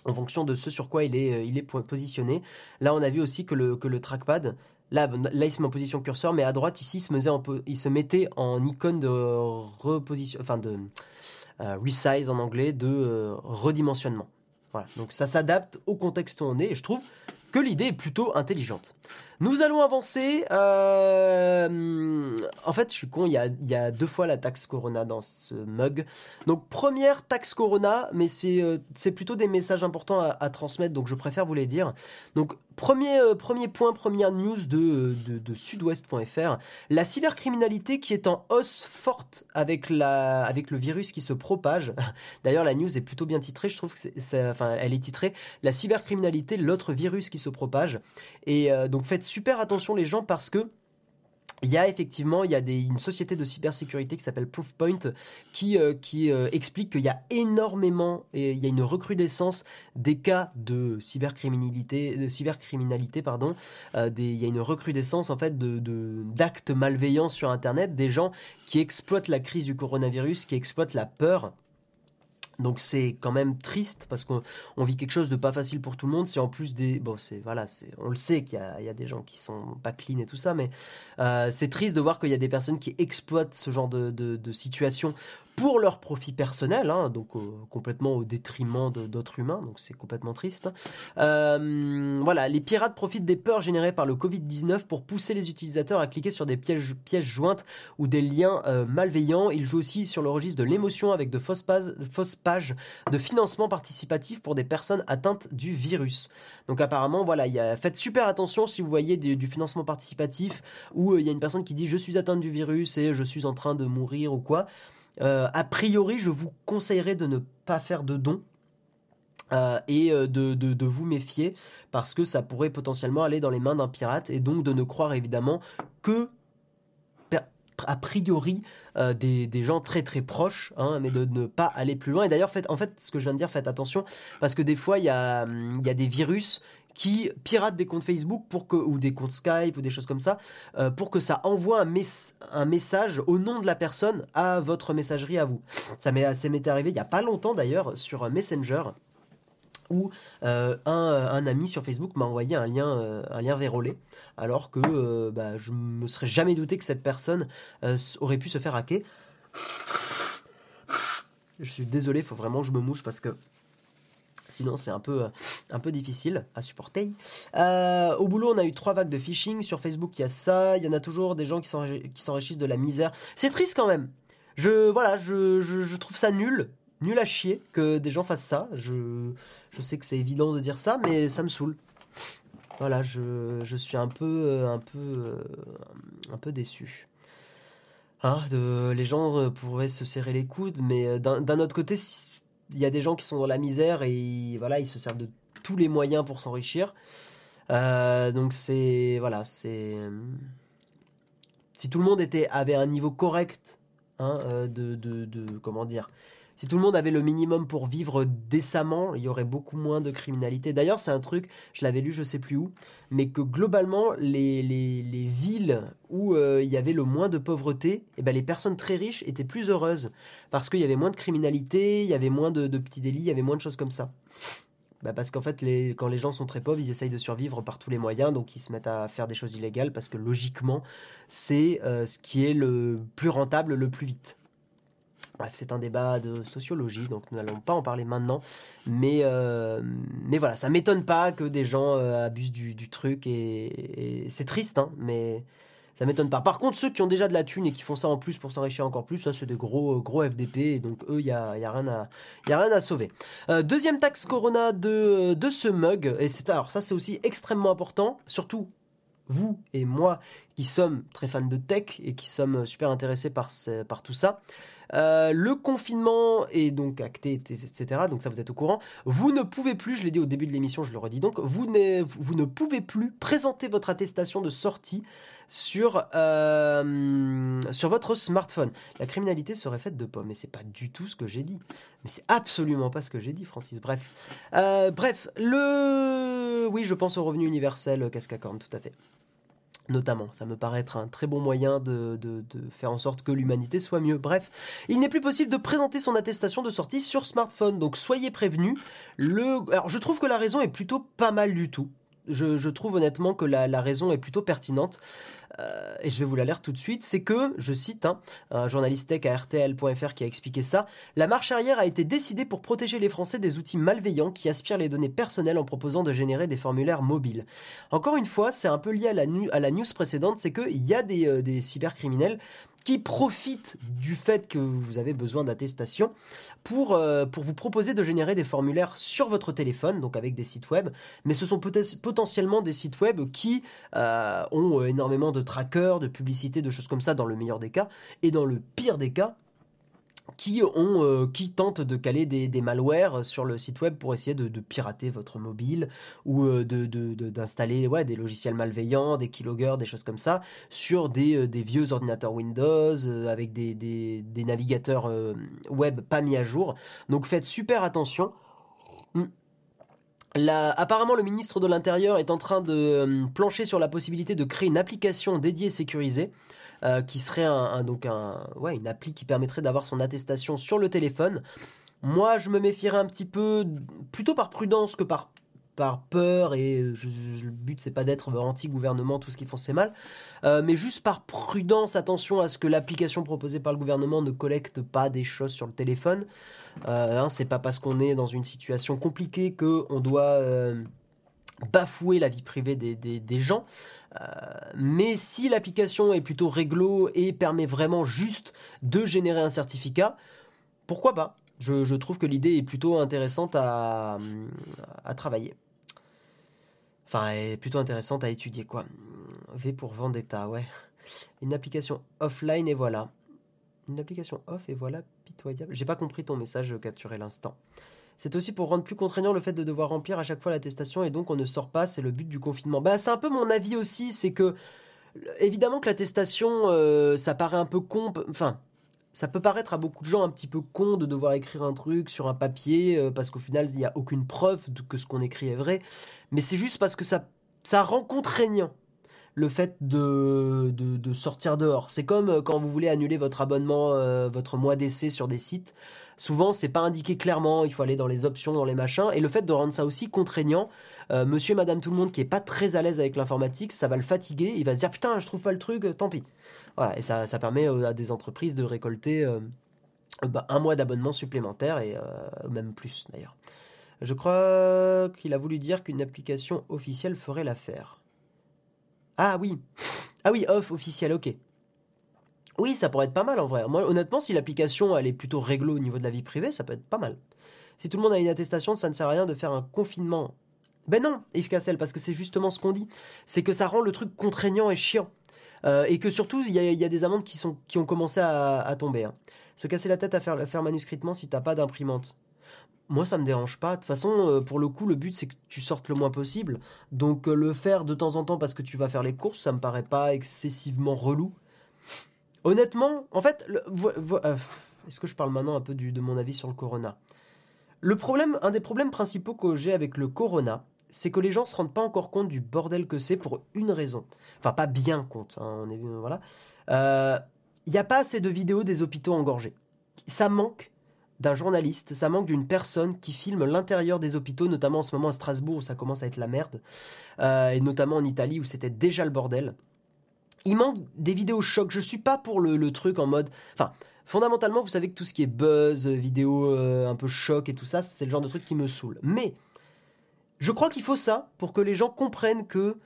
en fonction de ce sur quoi il est, il est positionné. Là, on a vu aussi que le, que le trackpad, là, là, il se met en position curseur, mais à droite, ici, il se mettait en, il icône de reposition, enfin de euh, resize en anglais, de euh, redimensionnement. Voilà, donc ça s'adapte au contexte où on est, et je trouve que l'idée est plutôt intelligente. Nous allons avancer. Euh, en fait, je suis con, il y, a, deux fois la taxe Corona dans ce mug. Donc, première taxe Corona, mais c'est plutôt des messages importants à, transmettre, donc je préfère vous les dire. Donc, premier, euh, premier point, première news de, de, sudouest.fr. La cybercriminalité qui est en hausse forte avec, le virus qui se propage. (laughs) D'ailleurs, la news est plutôt bien titrée, je trouve que c'est, enfin, elle est titrée La cybercriminalité, l'autre virus qui se propage. Et donc, faites super attention les gens parce que il y a effectivement il y a des, une société de cybersécurité qui s'appelle Proofpoint qui, euh, euh, explique qu'il y a énormément et il y a une recrudescence des cas de cybercriminalité de cybercriminalité pardon. Euh, il y a une recrudescence en fait d'actes malveillants sur internet des gens qui exploitent la crise du coronavirus qui exploitent la peur donc c'est quand même triste parce qu'on vit quelque chose de pas facile pour tout le monde. C'est en plus des bon c'est voilà c'est on le sait qu'il y, a, des gens qui sont pas clean et tout ça, mais euh, c'est triste de voir qu'il y a des personnes qui exploitent ce genre de, de situation pour leur profit personnel, hein, donc complètement au détriment d'autres humains, donc c'est complètement triste. Euh, voilà, les pirates profitent des peurs générées par le Covid-19 pour pousser les utilisateurs à cliquer sur des pièges, pièges jointes ou des liens euh, malveillants. Ils jouent aussi sur le registre de l'émotion avec de fausses, pages, de financement participatif pour des personnes atteintes du virus. Donc apparemment, voilà, faites super attention si vous voyez du, financement participatif où euh, il y a une personne qui dit je suis atteinte du virus et je suis en train de mourir ou quoi. Euh, a priori, je vous conseillerais de ne pas faire de dons. Euh, et euh, de, vous méfier parce que ça pourrait potentiellement aller dans les mains d'un pirate et donc de ne croire évidemment que a priori des, gens très très proches, hein, mais de ne pas aller plus loin. Et d'ailleurs, en fait, ce que je viens de dire, faites attention, parce que des fois, il y a, y a des virus qui piratent des comptes Facebook pour que, ou des comptes Skype ou des choses comme ça, euh, pour que ça envoie un, un, message au nom de la personne à votre messagerie à vous. Ça m'est arrivé il n'y a pas longtemps d'ailleurs sur Messenger où euh, un, ami sur Facebook m'a envoyé un lien, euh, un lien vérolé, alors que bah, je me serais jamais douté que cette personne aurait pu se faire hacker. Je suis désolé, il faut vraiment que je me mouche parce que Sinon, c'est un peu, euh, un peu difficile à supporter. Euh, au boulot, on a eu trois vagues de phishing. Sur Facebook, il y a ça. Il y en a toujours des gens qui s'enrichissent de la misère. C'est triste quand même. Je, voilà, je, je, trouve ça nul, nul à chier que des gens fassent ça. Je, sais que c'est évident de dire ça, mais ça me saoule. Voilà, je, suis un peu, euh, un peu, un peu déçu. Hein, de, les gens pourraient se serrer les coudes, mais d'un autre côté, il y a des gens qui sont dans la misère et voilà, ils se servent de tous les moyens pour s'enrichir. Euh, donc c'est voilà, c'est si tout le monde avait un niveau correct hein, euh, de, de, comment dire, si tout le monde avait le minimum pour vivre décemment, il y aurait beaucoup moins de criminalité. D'ailleurs, c'est un truc, je l'avais lu, je sais plus où, mais que globalement, les, les, villes où euh, il y avait le moins de pauvreté, et eh ben, les personnes très riches étaient plus heureuses parce qu'il y avait moins de criminalité, il y avait moins de, petits délits, il y avait moins de choses comme ça. Bah parce qu'en fait, les, quand les gens sont très pauvres, ils essayent de survivre par tous les moyens, donc ils se mettent à faire des choses illégales parce que logiquement, c'est euh, ce qui est le plus rentable le plus vite. Bref, c'est un débat de sociologie, donc nous n'allons pas en parler maintenant. Mais, euh, mais voilà, ça m'étonne pas que des gens euh, abusent du, truc et, c'est triste, hein, mais ça m'étonne pas. Par contre, ceux qui ont déjà de la thune et qui font ça en plus pour s'enrichir encore plus, ça c'est des gros, gros FDP et donc eux, il n'y a, y a, rien à, a rien à sauver. Euh, deuxième taxe Corona de, de ce mug, et c'est alors ça c'est aussi extrêmement important, surtout vous et moi qui sommes très fans de tech et qui sommes super intéressés par, par tout ça. Euh, le confinement est donc acté, etc. Donc ça, vous êtes au courant. Vous ne pouvez plus, je l'ai dit au début de l'émission, je le redis donc, vous, vous ne pouvez plus présenter votre attestation de sortie sur, euh, sur votre smartphone. La criminalité serait faite de pommes, mais c'est pas du tout ce que j'ai dit. Mais c'est absolument pas ce que j'ai dit, Francis. Bref, euh, bref, le, oui, je pense au revenu universel, casque à corne, tout à fait. Notamment. Ça me paraît être un très bon moyen de, de, faire en sorte que l'humanité soit mieux. Bref, il n'est plus possible de présenter son attestation de sortie sur smartphone, donc soyez prévenus. Le... Alors je trouve que la raison est plutôt pas mal du tout. Je, trouve honnêtement que la, raison est plutôt pertinente. Euh, et je vais vous la tout de suite, c'est que, je cite hein, un journaliste tech à RTL.fr qui a expliqué ça, la marche arrière a été décidée pour protéger les Français des outils malveillants qui aspirent les données personnelles en proposant de générer des formulaires mobiles. Encore une fois, c'est un peu lié à la, news précédente, c'est qu'il y a des, euh, des cybercriminels qui profitent du fait que vous avez besoin d'attestation pour, euh, pour vous proposer de générer des formulaires sur votre téléphone, donc avec des sites web. Mais ce sont potentiellement des sites web qui euh, ont énormément de trackers, de publicités, de choses comme ça dans le meilleur des cas. Et dans le pire des cas, euh, qui tentent de caler des, malwares sur le site web pour essayer de, pirater votre mobile ou euh, d'installer des logiciels malveillants, des keyloggers, des choses comme ça sur des, euh, vieux ordinateurs Windows avec des, navigateurs web pas mis à jour. Donc faites super attention. Hmm. apparemment, le ministre de l'Intérieur est en train de plancher sur la possibilité de créer une application dédiée sécurisée euh, qui serait un, donc un, une appli qui permettrait d'avoir son attestation sur le téléphone. Moi, je me méfierais un petit peu, plutôt par prudence que par par peur et le but c'est pas d'être anti-gouvernement, tout ce qu'ils font c'est mal, euh, mais juste par prudence, attention à ce que l'application proposée par le gouvernement ne collecte pas des choses sur le téléphone. Euh, hein, c'est pas parce qu'on est dans une situation compliquée que on doit bafouer la vie privée des, des gens. Mais si l'application est plutôt réglo et permet vraiment juste de générer un certificat, pourquoi pas? Je, trouve que l'idée est plutôt intéressante à, travailler. Enfin, est plutôt intéressante à étudier, quoi. V pour Vendetta, ouais. Une application offline et voilà. Une application off et voilà, pitoyable. J'ai pas compris ton message capturé l'instant. C'est aussi pour rendre plus contraignant le fait de devoir remplir à chaque fois l'attestation et donc on ne sort pas, c'est le but du confinement. Bah c'est un peu mon avis aussi, c'est que évidemment que l'attestation euh, ça paraît un peu con, enfin ça peut paraître à beaucoup de gens un petit peu con de devoir écrire un truc sur un papier euh, parce qu'au final il n'y a aucune preuve que ce qu'on écrit est vrai, mais c'est juste parce que ça rend contraignant le fait de, de, sortir dehors. C'est comme euh, quand vous voulez annuler votre abonnement, votre mois d'essai sur des sites souvent c'est pas indiqué clairement, il faut aller dans les options, dans les machins, et le fait de rendre ça aussi contraignant, euh, monsieur et madame tout le monde qui est pas très à l'aise avec l'informatique, ça va le fatiguer, il va se dire putain je trouve pas le truc, euh, tant pis. Voilà, et ça, permet euh, à des entreprises de récolter bah, un mois d'abonnement supplémentaire, et même plus d'ailleurs. Je crois qu'il a voulu dire qu'une application officielle ferait l'affaire. Ah oui, ah oui, off officiel, ok. Oui, ça pourrait être pas mal en vrai. Moi, honnêtement, si l'application elle est plutôt réglo au niveau de la vie privée, ça peut être pas mal. Si tout le monde a une attestation, ça ne sert à rien de faire un confinement. Ben non, Yves Cassel, parce que c'est justement ce qu'on dit. C'est que ça rend le truc contraignant et chiant. Euh, et que surtout, il y, a des amendes qui, ont commencé à, tomber. Hein. Se casser la tête à faire, faire manuscritement si t'as pas d'imprimante. Moi, ça me dérange pas. De toute façon, euh, pour le coup, le but, c'est que tu sortes le moins possible. Donc, euh, le faire de temps en temps parce que tu vas faire les courses, ça me paraît pas excessivement relou. Honnêtement, en fait, euh, est-ce que je parle maintenant un peu de mon avis sur le corona? Le problème, un des problèmes principaux que j'ai avec le corona, c'est que les gens se rendent pas encore compte du bordel que c'est pour une raison. Enfin, pas bien compte. Hein, on est voilà. Il euh, n'y a pas assez de vidéos des hôpitaux engorgés. Ça manque d'un journaliste, ça manque d'une personne qui filme l'intérieur des hôpitaux, notamment en ce moment à Strasbourg où ça commence à être la merde, euh, et notamment en Italie où c'était déjà le bordel il manque des vidéos chocs. Je suis pas pour le, truc en mode. Enfin, fondamentalement, vous savez que tout ce qui est buzz, vidéo euh, un peu choc et tout ça, c'est le genre de truc qui me saoule. Mais je crois qu'il faut ça pour que les gens comprennent que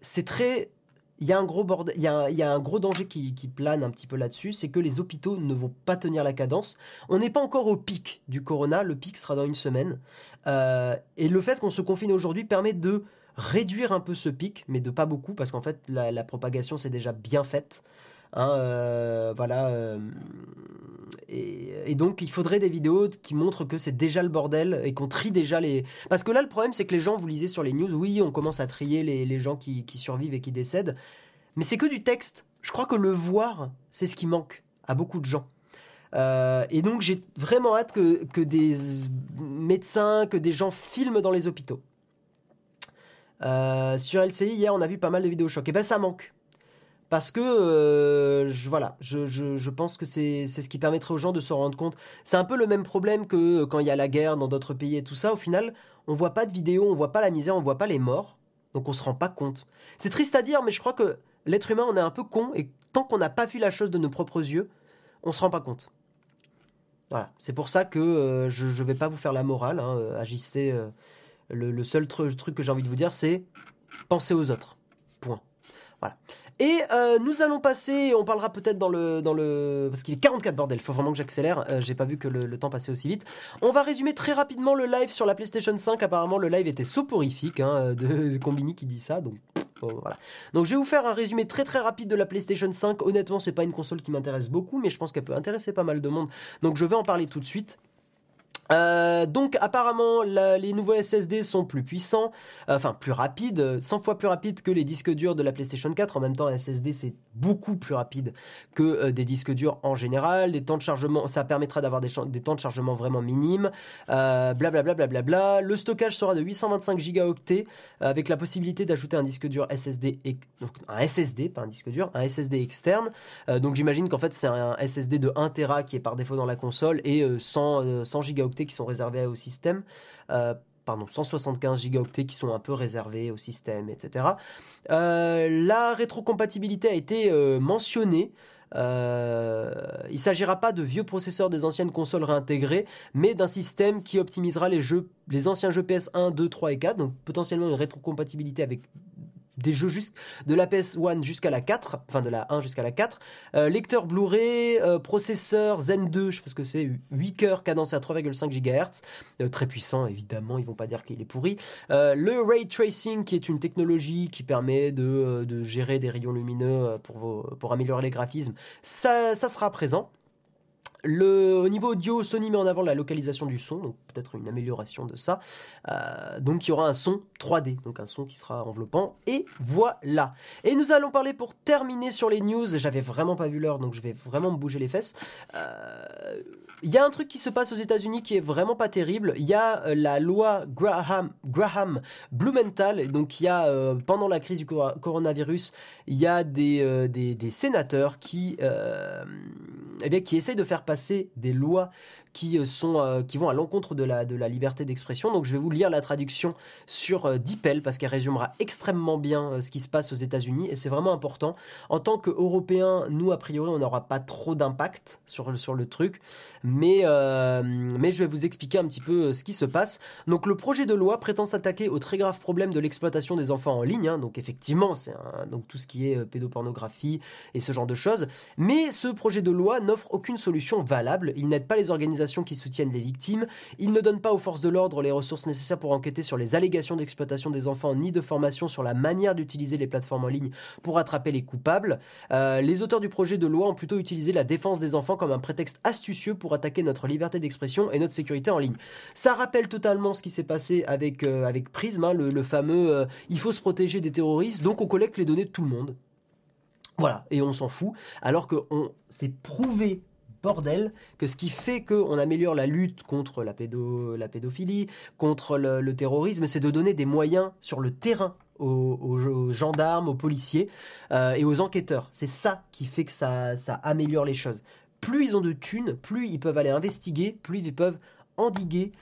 c'est très. Il y a un gros il y gros danger qui, plane un petit peu là-dessus, c'est que les hôpitaux ne vont pas tenir la cadence. On n'est pas encore au pic du corona, le pic sera dans une semaine. Euh, et le fait qu'on se confine aujourd'hui permet de réduire un peu ce pic, mais de pas beaucoup, parce qu'en fait, la, propagation s'est déjà bien faite. Hein, euh, voilà. Euh, et, donc, il faudrait des vidéos qui montrent que c'est déjà le bordel et qu'on trie déjà les. Parce que là, le problème, c'est que les gens, vous lisez sur les news, oui, on commence à trier les, gens qui, survivent et qui décèdent. Mais c'est que du texte. Je crois que le voir, c'est ce qui manque à beaucoup de gens. Euh, et donc, j'ai vraiment hâte que, que des médecins, que des gens filment dans les hôpitaux. Euh, sur LCI, hier, on a vu pas mal de vidéos chocs. Et ben, ça manque. parce que je, voilà, je, pense que c'est ce qui permettrait aux gens de se rendre compte. C'est un peu le même problème que quand il y a la guerre dans d'autres pays et tout ça. Au final, on voit pas de vidéos, on voit pas la misère, on voit pas les morts, donc on se rend pas compte. C'est triste à dire, mais je crois que l'être humain, on est un peu con et tant qu'on n'a pas vu la chose de nos propres yeux, on se rend pas compte. Voilà, c'est pour ça que je ne vais pas vous faire la morale, hein, agissez. Le, seul truc que j'ai envie de vous dire, c'est penser aux autres. Point. Voilà. Et euh, nous allons passer, on parlera peut-être dans le, dans le, parce qu'il est 44 bordel, il faut vraiment que j'accélère. Euh, j'ai pas vu que le, temps passait aussi vite. On va résumer très rapidement le live sur la PlayStation 5. Apparemment, le live était soporifique, hein, de, Combini qui dit ça, donc. voilà. Donc je vais vous faire un résumé très très rapide de la PlayStation 5. Honnêtement, c'est pas une console qui m'intéresse beaucoup, mais je pense qu'elle peut intéresser pas mal de monde. Donc je vais en parler tout de suite. Euh, donc apparemment les nouveaux SSD sont plus puissants, euh, enfin plus rapides, 100 fois plus rapides que les disques durs de la PlayStation 4. En même temps, un SSD c'est beaucoup plus rapide que euh, des disques durs en général. Des temps de chargement, ça permettra d'avoir des, temps de chargement vraiment minimes. Blablabla. Bla, bla, bla, Le stockage sera de 825 gigaoctets avec la possibilité d'ajouter un disque dur SSD, donc un SSD, pas un disque dur, un SSD externe. donc j'imagine qu'en fait c'est un SSD de 1 Tera qui est par défaut dans la console et 100, 100 gigaoctets qui sont réservés au système. Euh, pardon, 175 gigaoctets qui sont un peu réservés au système, etc. Euh, la rétrocompatibilité a été euh, mentionnée. il ne s'agira pas de vieux processeurs des anciennes consoles réintégrées, mais d'un système qui optimisera les jeux, les anciens jeux PS1, 2, 3 et 4, donc potentiellement une rétrocompatibilité avec des jeux de la PS1 jusqu'à la 4, enfin de la 1 jusqu'à la 4. Euh, lecteur Blu-ray, euh, processeur Zen 2, je pense que c'est 8 cœurs cadencé à 3,5 GHz, euh, très puissant évidemment, ils vont pas dire qu'il est pourri. le ray tracing qui est une technologie qui permet de, de gérer des rayons lumineux pour, pour améliorer les graphismes, ça, ça sera présent. Au niveau audio, Sony met en avant la localisation du son, donc peut-être une amélioration de ça. Euh, donc il y aura un son 3D, donc un son qui sera enveloppant. Et voilà. Et nous allons parler pour terminer sur les news. J'avais vraiment pas vu l'heure, donc je vais vraiment me bouger les fesses. Euh, il y a un truc qui se passe aux États-Unis qui est vraiment pas terrible. Il y a euh, la loi Graham, Graham Blumenthal. Donc il y a pendant la crise du coronavirus, il y a des, sénateurs qui, eh qui essayent de faire passer des lois qui, euh, sont, euh, qui vont à l'encontre de la, de la liberté d'expression. Donc je vais vous lire la traduction sur euh, DeepL parce qu'elle résumera extrêmement bien ce qui se passe aux États-Unis et c'est vraiment important. En tant qu'Européens, nous, a priori, on n'aura pas trop d'impact sur, sur le truc, mais, mais je vais vous expliquer un petit peu ce qui se passe. Donc le projet de loi prétend s'attaquer au très grave problème de l'exploitation des enfants en ligne. Hein. donc effectivement, c'est tout ce qui est pédopornographie et ce genre de choses. Mais ce projet de loi n'offre aucune solution valable. Il n'aide pas les organisations qui soutiennent les victimes. Il ne donne pas aux forces de l'ordre les ressources nécessaires pour enquêter sur les allégations d'exploitation des enfants, ni de formation sur la manière d'utiliser les plateformes en ligne pour attraper les coupables. Euh, les auteurs du projet de loi ont plutôt utilisé la défense des enfants comme un prétexte astucieux pour attaquer notre liberté d'expression et notre sécurité en ligne. Ça rappelle totalement ce qui s'est passé avec, euh, avec Prism, hein, le, fameux euh, il faut se protéger des terroristes, donc on collecte les données de tout le monde. Voilà, et on s'en fout, alors que s'est prouvé bordel que ce qui fait qu'on améliore la lutte contre la, la pédophilie, contre le, terrorisme, c'est de donner des moyens sur le terrain aux, gendarmes, aux policiers euh, et aux enquêteurs. C'est ça qui fait que ça, ça améliore les choses. Plus ils ont de thunes, plus ils peuvent aller investiguer, plus ils peuvent endiguer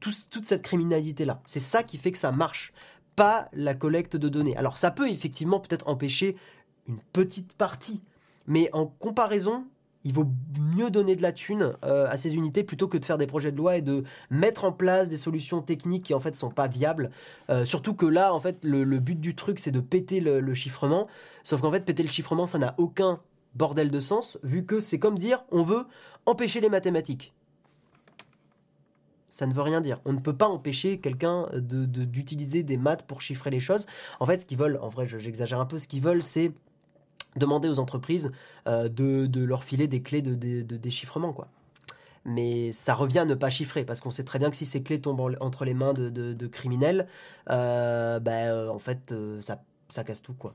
toute cette criminalité-là. C'est ça qui fait que ça marche, pas la collecte de données. Alors ça peut effectivement peut-être empêcher une petite partie, mais en comparaison, il vaut mieux donner de la thune euh, à ces unités plutôt que de faire des projets de loi et de mettre en place des solutions techniques qui en fait sont pas viables. Euh, surtout que là, en fait, le, but du truc, c'est de péter le, chiffrement. Sauf qu'en fait, péter le chiffrement, ça n'a aucun bordel de sens, vu que c'est comme dire, on veut empêcher les mathématiques. Ça ne veut rien dire. On ne peut pas empêcher quelqu'un d'utiliser des maths pour chiffrer les choses. En fait, ce qu'ils veulent, en vrai, j'exagère un peu, ce qu'ils veulent, c'est demander aux entreprises euh, de, leur filer des clés de, déchiffrement, quoi. Mais ça revient à ne pas chiffrer, parce qu'on sait très bien que si ces clés tombent entre les mains de, criminels, euh, en fait, ça ça casse tout quoi.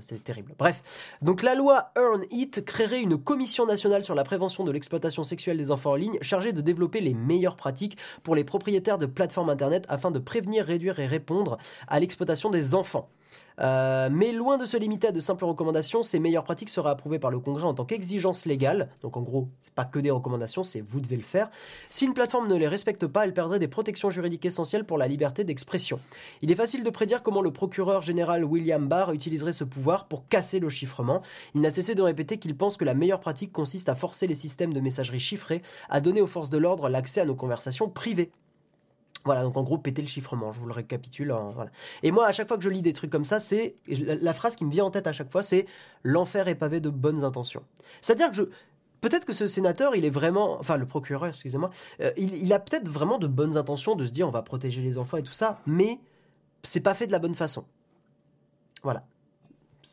C'est terrible. Bref, donc la loi Earn It créerait une commission nationale sur la prévention de l'exploitation sexuelle des enfants en ligne, chargée de développer les meilleures pratiques pour les propriétaires de plateformes internet afin de prévenir, réduire et répondre à l'exploitation des enfants. Euh, mais loin de se limiter à de simples recommandations, ces meilleures pratiques seraient approuvées par le Congrès en tant qu'exigence légale. Donc en gros, c'est pas que des recommandations, c'est vous devez le faire. Si une plateforme ne les respecte pas, elle perdrait des protections juridiques essentielles pour la liberté d'expression. Il est facile de prédire comment le procureur général William Barr utiliserait ce pouvoir pour casser le chiffrement. Il n'a cessé de répéter qu'il pense que la meilleure pratique consiste à forcer les systèmes de messagerie chiffrés à donner aux forces de l'ordre l'accès à nos conversations privées. Voilà, donc en gros, péter le chiffrement, je vous le récapitule. Hein, voilà. Et moi, à chaque fois que je lis des trucs comme ça, c'est la, phrase qui me vient en tête à chaque fois, c'est l'enfer est pavé de bonnes intentions. C'est-à-dire que je, peut-être que ce sénateur, il est vraiment, enfin le procureur, excusez-moi, euh, il, il, a peut-être vraiment de bonnes intentions de se dire on va protéger les enfants et tout ça, mais c'est pas fait de la bonne façon. Voilà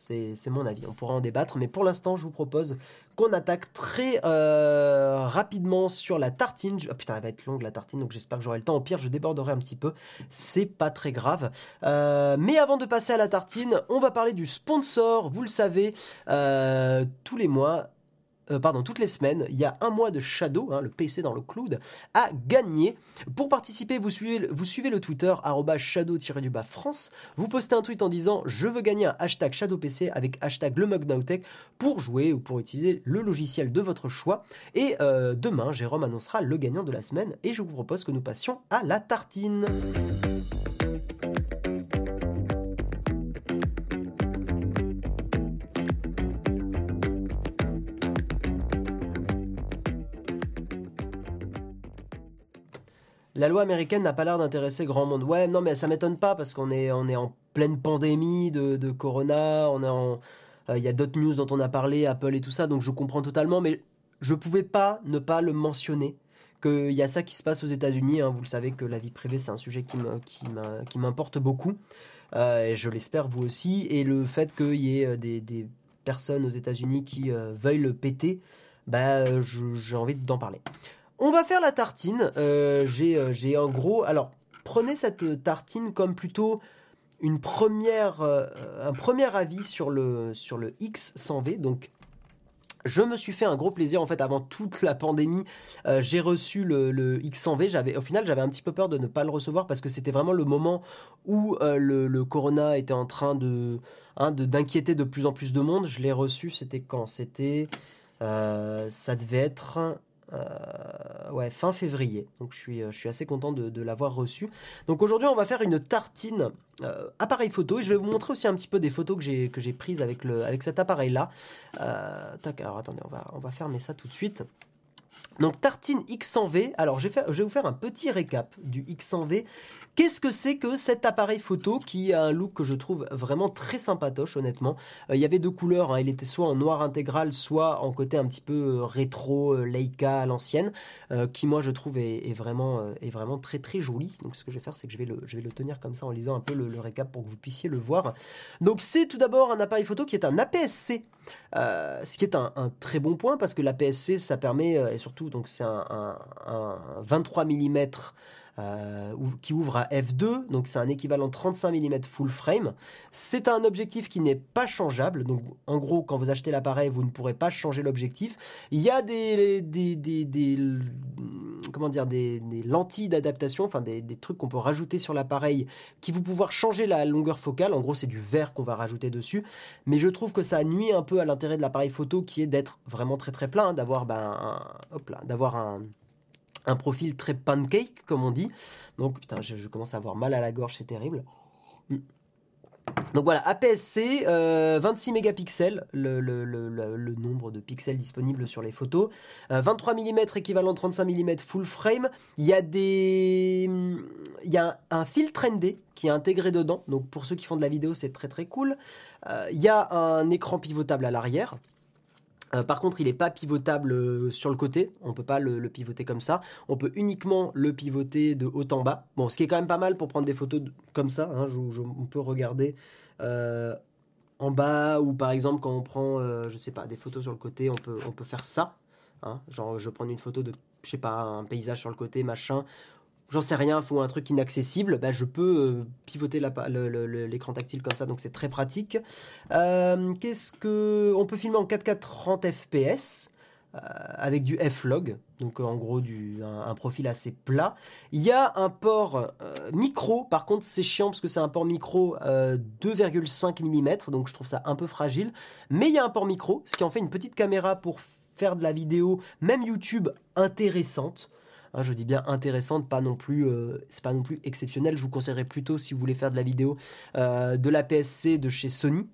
c'est mon avis. On pourra en débattre, mais pour l'instant, je vous propose qu'on attaque très euh, rapidement sur la tartine. Ah putain, elle va être longue la tartine, donc j'espère que j'aurai le temps. Au pire, je déborderai un petit peu. C'est pas très grave. Euh, mais avant de passer à la tartine, on va parler du sponsor. Vous le savez, euh, tous les mois, euh, pardon, toutes les semaines, il y a un mois de Shadow, hein, le PC dans le cloud, à gagner. Pour participer, vous suivez, le Twitter shadow-du-bas France. Vous postez un tweet en disant je veux gagner un hashtag ShadowPC avec hashtag le pour jouer ou pour utiliser le logiciel de votre choix. Et euh, demain, Jérôme annoncera le gagnant de la semaine et je vous propose que nous passions à la tartine. La loi américaine n'a pas l'air d'intéresser grand monde. Ouais, non, mais ça m'étonne pas parce qu'on est, on est en pleine pandémie de, Corona, on est en, euh, il y a d'autres news dont on a parlé, Apple et tout ça, donc je comprends totalement, mais je pouvais pas ne pas le mentionner qu'il y a ça qui se passe aux États-Unis. Hein. vous le savez que la vie privée c'est un sujet qui m'importe beaucoup, euh, et je l'espère vous aussi. Et le fait qu'il y ait euh, des, personnes aux États-Unis qui veuillent le péter, bah, j'ai envie d'en parler. On va faire la tartine. Euh, euh, j'ai en gros. Alors, prenez cette tartine comme plutôt euh, un premier avis sur le, sur le X100V. Donc, je me suis fait un gros plaisir en fait avant toute la pandémie. j'ai reçu le, X100V. J'avais, au final, j'avais un petit peu peur de ne pas le recevoir parce que c'était vraiment le moment où le, Corona était en train hein, de, d'inquiéter de plus en plus de monde. Je l'ai reçu. C'était quand? C'était, ça devait être euh, ouais, fin février. Donc je suis, euh, je suis assez content de, l'avoir reçu. Donc aujourd'hui, on va faire une tartine euh, appareil photo et je vais vous montrer aussi un petit peu des photos que j'ai, que j'ai prises avec, le, avec cet appareil-là. tac, alors attendez, on va, on va fermer ça tout de suite. Donc Tartine X100V, alors je vais, je vais, vous faire un petit récap du X100V Qu'est-ce que c'est que cet appareil photo qui a un look que je trouve vraiment très sympatoche, honnêtement? Euh, Il y avait deux couleurs, hein. il était soit en noir intégral, soit en côté un petit peu euh, rétro, euh, Leica à l'ancienne, qui moi je trouve est, vraiment, est vraiment très très joli. Donc ce que je vais faire, c'est que je vais, le, je vais le tenir comme ça en lisant un peu le, récap pour que vous puissiez le voir. Donc c'est tout d'abord un appareil photo qui est un APS-C. ce qui est un, très bon point parce que l'APS-C ça permet et surtout donc c'est un, un, un 23 mm euh, qui ouvre à f2, donc c'est un équivalent 35 mm full frame. C'est un objectif qui n'est pas changeable, donc en gros quand vous achetez l'appareil vous ne pourrez pas changer l'objectif. Il y a des, comment dire, des, lentilles d'adaptation, enfin des, trucs qu'on peut rajouter sur l'appareil qui vont pouvoir changer la longueur focale. En gros c'est du verre qu'on va rajouter dessus, mais je trouve que ça nuit un peu à l'intérêt de l'appareil photo qui est d'être vraiment très très plein, d'avoir ben, d'avoir un un profil très pancake, comme on dit. Donc, putain, je, commence à avoir mal à la gorge, c'est terrible. Donc voilà, APS-C, 26 euh, mégapixels, le, nombre de pixels disponibles sur les photos. 23 euh, mm équivalent 35 mm full frame. Il y a des, il y a un, filtre ND qui est intégré dedans. Donc pour ceux qui font de la vidéo, c'est très très cool. Euh, il y a un écran pivotable à l'arrière. Euh, par contre, il n'est pas pivotable euh, sur le côté. On ne peut pas le, pivoter comme ça. On peut uniquement le pivoter de haut en bas. Bon, ce qui est quand même pas mal pour prendre des photos comme ça. Hein. on peut regarder euh, en bas ou par exemple quand on prend, je sais pas, des photos sur le côté, on peut, on peut faire ça. Hein. Genre, je prends une photo de, je sais pas, un paysage sur le côté, machin j'en sais rien, faut un truc inaccessible, bah, je peux euh, pivoter l'écran tactile comme ça, donc c'est très pratique. Euh, qu'est-ce que on peut filmer en 4K 30 fps avec du F-Log, donc en gros un, profil assez plat. Il y a un port micro, par contre c'est chiant parce que c'est un port micro 2,5 mm, donc je trouve ça un peu fragile. Mais il y a un port micro, ce qui en fait une petite caméra pour faire de la vidéo, même YouTube, intéressante. Hein, je dis bien intéressante, pas non plus, euh, c'est pas non plus exceptionnel. Je vous conseillerais plutôt, si vous voulez faire de la vidéo, euh, de la PSC de chez Sony.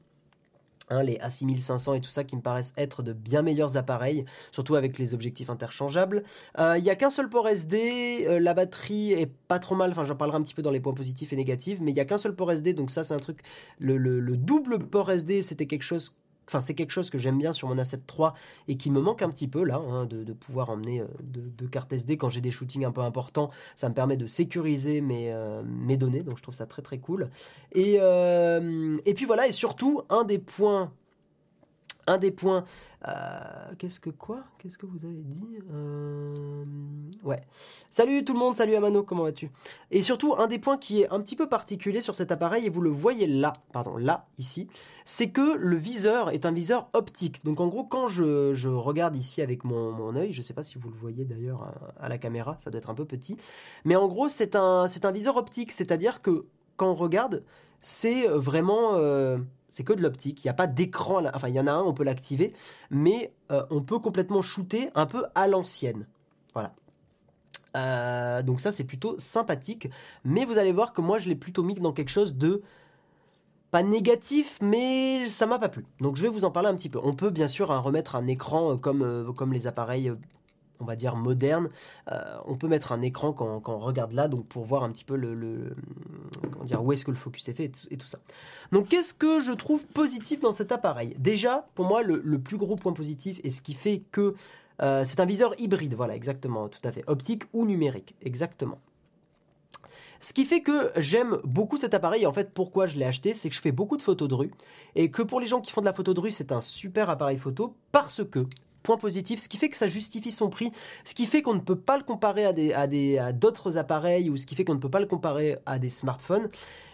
Hein, les A6500 et tout ça qui me paraissent être de bien meilleurs appareils, surtout avec les objectifs interchangeables. Euh, il n'y a qu'un seul port SD, la batterie est pas trop mal, enfin j'en parlerai un petit peu dans les points positifs et négatifs, mais il n'y a qu'un seul port SD, donc ça c'est un truc, le double port SD c'était quelque chose Enfin, c'est quelque chose que j'aime bien sur mon A7 III et qui me manque un petit peu là, hein, de, pouvoir emmener euh, deux cartes SD quand j'ai des shootings un peu importants. Ça me permet de sécuriser mes, euh, données, donc je trouve ça très très cool. Et, euh, et puis voilà, et surtout, un des points un des points. Euh, qu'est-ce que quoi? Qu'est-ce que vous avez dit? Euh, Ouais. Salut tout le monde, salut Amano, comment vas-tu? Et surtout, un des points qui est un petit peu particulier sur cet appareil, et vous le voyez là, pardon, là, ici, c'est que le viseur est un viseur optique. Donc en gros, quand je, regarde ici avec mon, œil, je ne sais pas si vous le voyez d'ailleurs à, la caméra, ça doit être un peu petit, mais en gros, c'est un, viseur optique, c'est-à-dire que quand on regarde, c'est vraiment. Euh, c'est que de l'optique. Il n'y a pas d'écran. Enfin, il y en a un, on peut l'activer, mais euh, on peut complètement shooter un peu à l'ancienne. Voilà. Euh, donc ça, c'est plutôt sympathique. Mais vous allez voir que moi, je l'ai plutôt mis dans quelque chose de pas négatif, mais ça m'a pas plu. Donc je vais vous en parler un petit peu. On peut bien sûr hein, remettre un écran comme, comme les appareils on va dire moderne, euh, on peut mettre un écran quand, on regarde là, donc pour voir un petit peu le, comment dire, où est-ce que le focus est fait et tout, ça. Donc qu'est-ce que je trouve positif dans cet appareil? Déjà, pour moi, le, plus gros point positif et ce qui fait que euh, c'est un viseur hybride, voilà, exactement, tout à fait, optique ou numérique, exactement. Ce qui fait que j'aime beaucoup cet appareil. En fait, pourquoi je l'ai acheté, c'est que je fais beaucoup de photos de rue et que pour les gens qui font de la photo de rue, c'est un super appareil photo parce que positif, ce qui fait que ça justifie son prix, ce qui fait qu'on ne peut pas le comparer à d'autres appareils ou ce qui fait qu'on ne peut pas le comparer à des smartphones,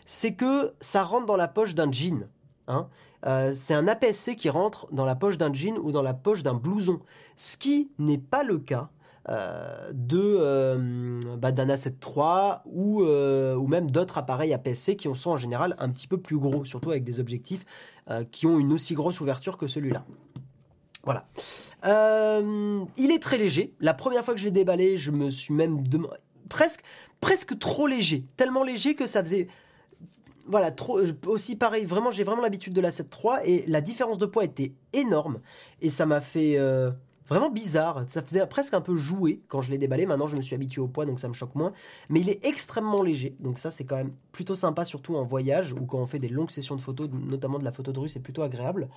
c'est que ça rentre dans la poche d'un jean. Hein. Euh, c'est un APS-C qui rentre dans la poche d'un jean ou dans la poche d'un blouson, ce qui n'est pas le cas euh, de euh, bah, d'un A7 III ou, ou même d'autres appareils APS-C qui sont en général un petit peu plus gros, surtout avec des objectifs qui ont une aussi grosse ouverture que celui-là. Voilà. Euh, il est très léger. La première fois que je l'ai déballé, je me suis même demandé. Presque, presque trop léger. Tellement léger que ça faisait. Voilà, trop, aussi pareil, vraiment, j'ai vraiment l'habitude de la 7.3 et la différence de poids était énorme et ça m'a fait euh, vraiment bizarre. Ça faisait presque un peu jouer quand je l'ai déballé. Maintenant, je me suis habitué au poids donc ça me choque moins. Mais il est extrêmement léger donc ça, c'est quand même plutôt sympa, surtout en voyage ou quand on fait des longues sessions de photos, notamment de la photo de rue, c'est plutôt agréable.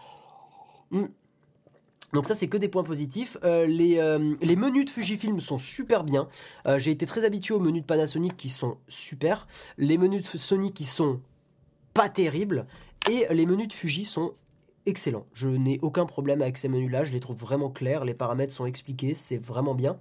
Donc ça c'est que des points positifs. Euh, les, euh, les, menus de Fujifilm sont super bien. Euh, j'ai été très habitué aux menus de Panasonic qui sont super. Les menus de Sony qui sont pas terribles. Et les menus de Fuji sont excellents. Je n'ai aucun problème avec ces menus là. Je les trouve vraiment clairs. Les paramètres sont expliqués. C'est vraiment bien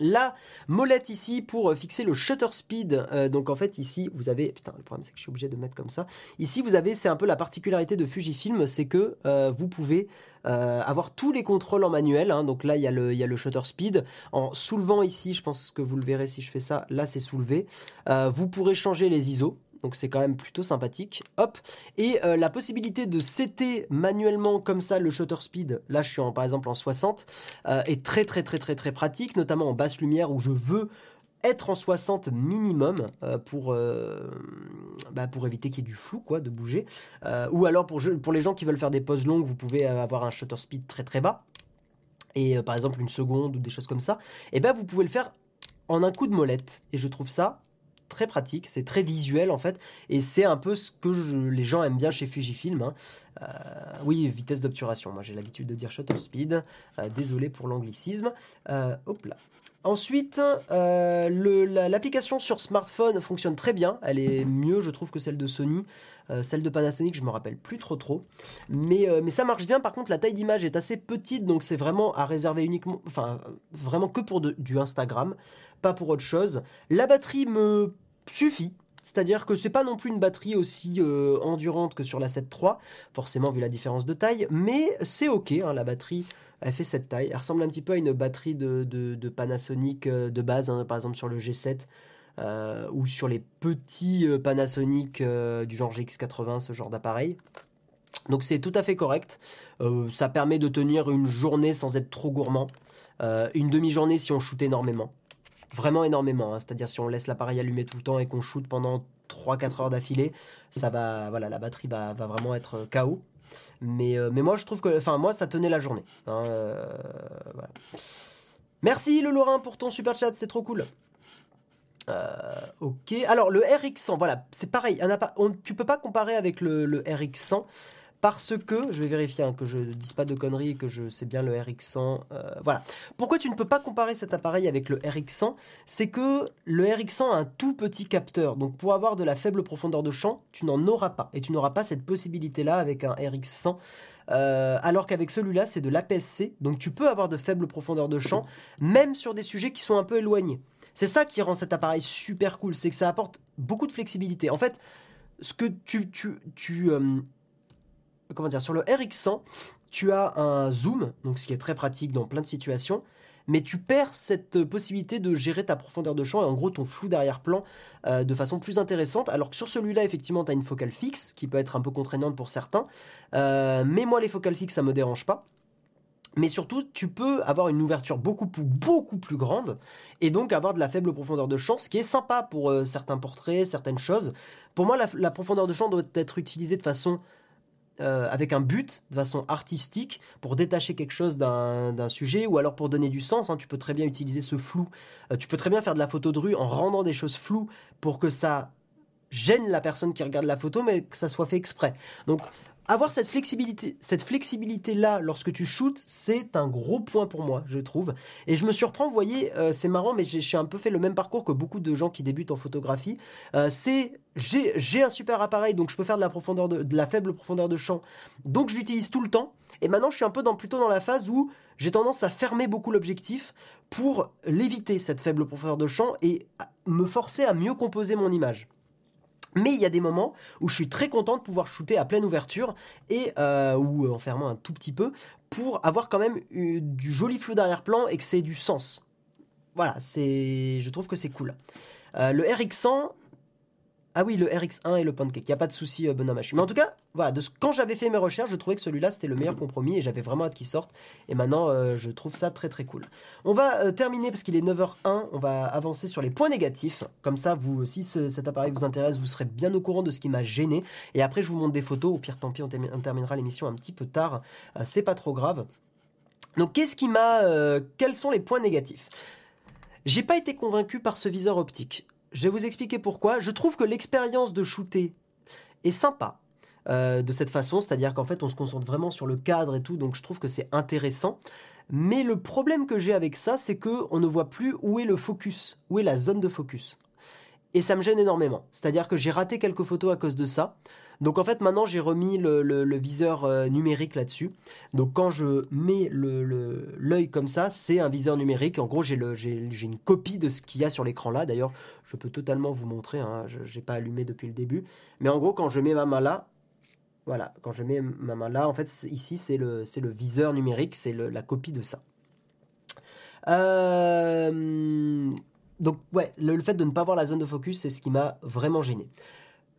la molette ici pour fixer le shutter speed. Donc en fait ici vous avez, putain le problème c'est que je suis obligé de mettre comme ça. Ici vous avez, c'est un peu la particularité de Fujifilm, c'est que vous pouvez avoir tous les contrôles en manuel. Hein. donc là il y, a le, il y a le shutter speed. En soulevant ici, je pense que vous le verrez si je fais ça, là c'est soulevé. vous pourrez changer les ISO donc c'est quand même plutôt sympathique. Hop, et euh, la possibilité de setter manuellement comme ça le shutter speed, là je suis en, par exemple en 60, euh, est très très très très très pratique, notamment en basse lumière où je veux être en 60 minimum euh, pour, bah, pour éviter qu'il y ait du flou, quoi, de bouger. ou alors pour, les gens qui veulent faire des pauses longues, vous pouvez avoir un shutter speed très très bas. Et par exemple une seconde ou des choses comme ça. Et ben vous pouvez le faire en un coup de molette. Et je trouve ça très pratique, c'est très visuel en fait, et c'est un peu ce que les gens aiment bien chez Fujifilm. Hein. Euh, oui, vitesse d'obturation, moi j'ai l'habitude de dire shutter speed, euh, désolé pour l'anglicisme. Euh, hop là. Ensuite, l'application sur smartphone fonctionne très bien, elle est mieux je trouve que celle de Sony. celle de Panasonic, je me rappelle plus trop trop. Mais, mais ça marche bien. Par contre, la taille d'image est assez petite, donc c'est vraiment à réserver uniquement, enfin, vraiment que pour du Instagram, pas pour autre chose. La batterie me suffit. c'est-à-dire que c'est pas non plus une batterie aussi euh, endurante que sur la 7 III, forcément vu la différence de taille, mais c'est ok, hein, la batterie elle fait cette taille. Elle ressemble un petit peu à une batterie de, de, Panasonic euh, de base, hein, par exemple sur le G7 euh, ou sur les petits Panasonic du genre GX80, ce genre d'appareil. Donc c'est tout à fait correct. ça permet de tenir une journée sans être trop gourmand. une demi-journée si on shoot énormément vraiment énormément. Hein. C'est-à-dire si on laisse l'appareil allumé tout le temps et qu'on shoot pendant 3-4 heures d'affilée, ça va, voilà, la batterie va, vraiment être euh, KO. Mais, euh, mais moi je trouve que, enfin moi ça tenait la journée. Hein, euh, Merci le Lorrain pour ton super chat, c'est trop cool. ok, alors le RX100, voilà, c'est pareil. On, tu peux pas comparer avec le, le RX100 parce que, je vais vérifier hein, que je ne dise pas de conneries et que je sais bien le RX100. Euh, voilà. Pourquoi tu ne peux pas comparer cet appareil avec le RX100 C'est que le RX100 a un tout petit capteur. Donc pour avoir de la faible profondeur de champ, tu n'en auras pas. Et tu n'auras pas cette possibilité-là avec un RX100. Euh, alors qu'avec celui-là, c'est de l'APS-C. Donc tu peux avoir de faibles profondeurs de champ, même sur des sujets qui sont un peu éloignés. C'est ça qui rend cet appareil super cool, c'est que ça apporte beaucoup de flexibilité. En fait, ce que tu, tu, tu, euh, comment sur le RX100, tu as un zoom, donc ce qui est très pratique dans plein de situations, mais tu perds cette possibilité de gérer ta profondeur de champ et en gros ton flou d'arrière-plan euh, de façon plus intéressante. Alors que sur celui-là, effectivement, tu as une focale fixe qui peut être un peu contraignante pour certains, euh, mais moi, les focales fixes, ça me dérange pas. Mais surtout, tu peux avoir une ouverture beaucoup plus, grande et donc avoir de la faible profondeur de champ, ce qui est sympa pour euh, certains portraits, certaines choses. Pour moi, la, profondeur de champ doit être utilisée de façon euh, avec un but, de façon artistique, pour détacher quelque chose d'un sujet, ou alors pour donner du sens. Hein. tu peux très bien utiliser ce flou. Euh, tu peux très bien faire de la photo de rue en rendant des choses floues pour que ça gêne la personne qui regarde la photo, mais que ça soit fait exprès. Donc avoir cette flexibilité, cette flexibilité là lorsque tu shootes, c'est un gros point pour moi, je trouve. Et je me surprends, vous voyez, euh, c'est marrant, mais j'ai un peu fait le même parcours que beaucoup de gens qui débutent en photographie. Euh, c'est j'ai un super appareil, donc je peux faire de la profondeur de, la faible profondeur de champ, donc je l'utilise tout le temps. Et maintenant, je suis un peu dans, plutôt dans la phase où j'ai tendance à fermer beaucoup l'objectif pour l'éviter cette faible profondeur de champ et me forcer à mieux composer mon image. Mais il y a des moments où je suis très content de pouvoir shooter à pleine ouverture et euh, ou en fermant un tout petit peu pour avoir quand même du joli flou d'arrière-plan et que c'est du sens. Voilà, c'est, je trouve que c'est cool. Euh, le RX100, ah oui, le RX1 et le Pancake, il n'y a pas de souci, euh, Benoît Mais en tout cas, voilà, quand j'avais fait mes recherches, je trouvais que celui-là c'était le meilleur compromis et j'avais vraiment hâte qu'il sorte. Et maintenant, euh, je trouve ça très très cool. On va euh, terminer parce qu'il est 9h01, on va avancer sur les points négatifs. Comme ça, si cet appareil vous intéresse, vous serez bien au courant de ce qui m'a gêné. Et après, je vous montre des photos. Au pire, tant pis, on, terminera l'émission un petit peu tard. c'est pas trop grave. Donc, qu'est-ce qui m'a. quels sont les points négatifs? J'ai pas été convaincu par ce viseur optique. Je vais vous expliquer pourquoi. Je trouve que l'expérience de shooter est sympa. Euh, de cette façon, c'est-à-dire qu'en fait on se concentre vraiment sur le cadre et tout, donc je trouve que c'est intéressant. Mais le problème que j'ai avec ça, c'est que on ne voit plus où est le focus, où est la zone de focus. Et ça me gêne énormément. C'est-à-dire que j'ai raté quelques photos à cause de ça. Donc en fait maintenant j'ai remis le, viseur euh, numérique là-dessus. Donc quand je mets l'œil comme ça, c'est un viseur numérique. En gros j'ai une copie de ce qu'il y a sur l'écran là. D'ailleurs je peux totalement vous montrer, hein. je n'ai pas allumé depuis le début. Mais en gros quand je mets ma main là, voilà, quand je mets ma main là, en fait ici c'est le, viseur numérique, c'est la copie de ça. Euh, donc ouais, le, fait de ne pas voir la zone de focus, c'est ce qui m'a vraiment gêné.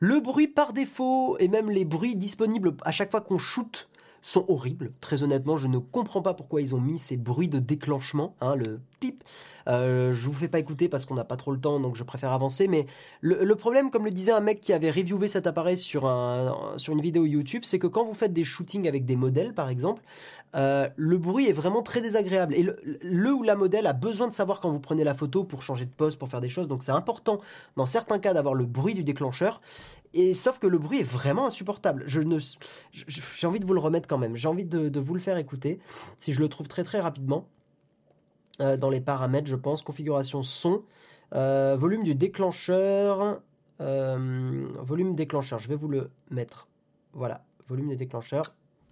Le bruit par défaut et même les bruits disponibles à chaque fois qu'on shoot sont horribles. Très honnêtement, je ne comprends pas pourquoi ils ont mis ces bruits de déclenchement, hein, le pip. Euh, je vous fais pas écouter parce qu'on n'a pas trop le temps, donc je préfère avancer. Mais le, problème, comme le disait un mec qui avait reviewé cet appareil sur, un, sur une vidéo YouTube, c'est que quand vous faites des shootings avec des modèles, par exemple, euh, le bruit est vraiment très désagréable. Et le, ou la modèle a besoin de savoir quand vous prenez la photo pour changer de pose, pour faire des choses. Donc c'est important dans certains cas d'avoir le bruit du déclencheur. Et sauf que le bruit est vraiment insupportable. Je ne, j'ai envie de vous le remettre quand même. J'ai envie de, vous le faire écouter. Si je le trouve très très rapidement. Euh, dans les paramètres, je pense. Configuration son. Euh, volume du déclencheur. volume déclencheur. Je vais vous le mettre. Voilà. Volume du déclencheur.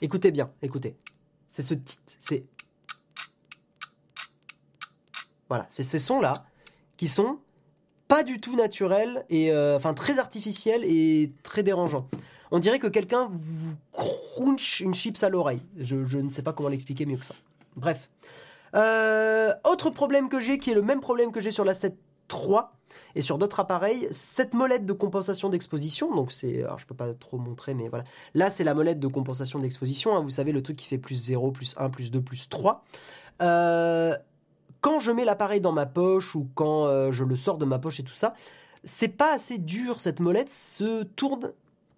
Écoutez bien. Écoutez. C'est ce titre, c'est voilà, c'est ces sons là qui sont pas du tout naturel et enfin très artificiel et très dérangeant. On dirait que quelqu'un vous crunch une chips à l'oreille. Je, je, ne sais pas comment l'expliquer mieux que ça. Bref. autre problème que j'ai, qui est le même problème que j'ai sur la 7 3 et sur d'autres appareils, cette molette de compensation d'exposition, donc c'est, alors je peux pas trop montrer, mais voilà, là c'est la molette de compensation d'exposition, hein. vous savez le truc qui fait plus 0, plus 1, plus 2, plus 3. Euh, quand je mets l'appareil dans ma poche ou quand euh, je le sors de ma poche et tout ça, c'est pas assez dur, cette molette se tourne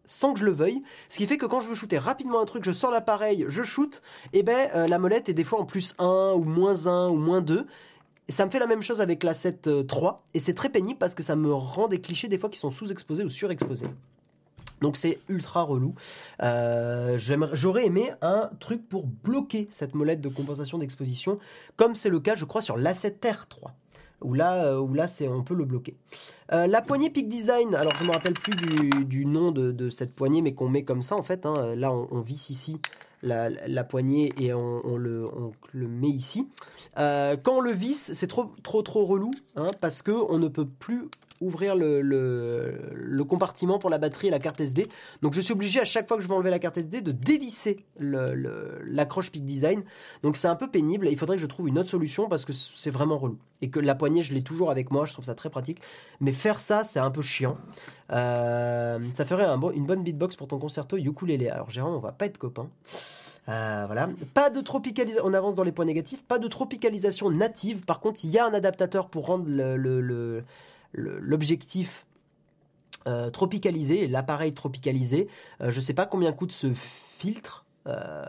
sans que je le veuille, ce qui fait que quand je veux shooter rapidement un truc, je sors l'appareil, je shoot, et ben euh, la molette est des fois en plus 1 ou moins 1 ou moins 2, ça me fait la même chose avec la 7 III, euh, et c'est très pénible parce que ça me rend des clichés des fois qui sont sous-exposés ou surexposés. Donc c'est ultra relou. Euh, j'aurais aimé un truc pour bloquer cette molette de compensation d'exposition, comme c'est le cas, je crois, sur l'A7R 3 où là, euh, où là c'est, on peut le bloquer. la poignée Peak Design, alors je ne me rappelle plus du, nom de, cette poignée, mais qu'on met comme ça en fait. Hein. Là, on, on, visse ici la, poignée et on, le, met ici. Euh, quand on le visse, c'est trop trop trop relou hein, parce que on ne peut plus ouvrir le, compartiment pour la batterie et la carte SD. Donc je suis obligé à chaque fois que je vais enlever la carte SD de dévisser l'accroche Peak Design. Donc c'est un peu pénible et il faudrait que je trouve une autre solution parce que c'est vraiment relou. Et que la poignée je l'ai toujours avec moi, je trouve ça très pratique. Mais faire ça c'est un peu chiant. Euh, ça ferait un une bonne beatbox pour ton concerto ukulélé. Alors Jérôme on va pas être copains. Euh, voilà. Pas de tropicalisation. On avance dans les points négatifs. Pas de tropicalisation native. Par contre, il y a un adaptateur pour rendre le, l'objectif euh, tropicalisé, l'appareil tropicalisé. Euh, je ne sais pas combien coûte ce filtre. Euh,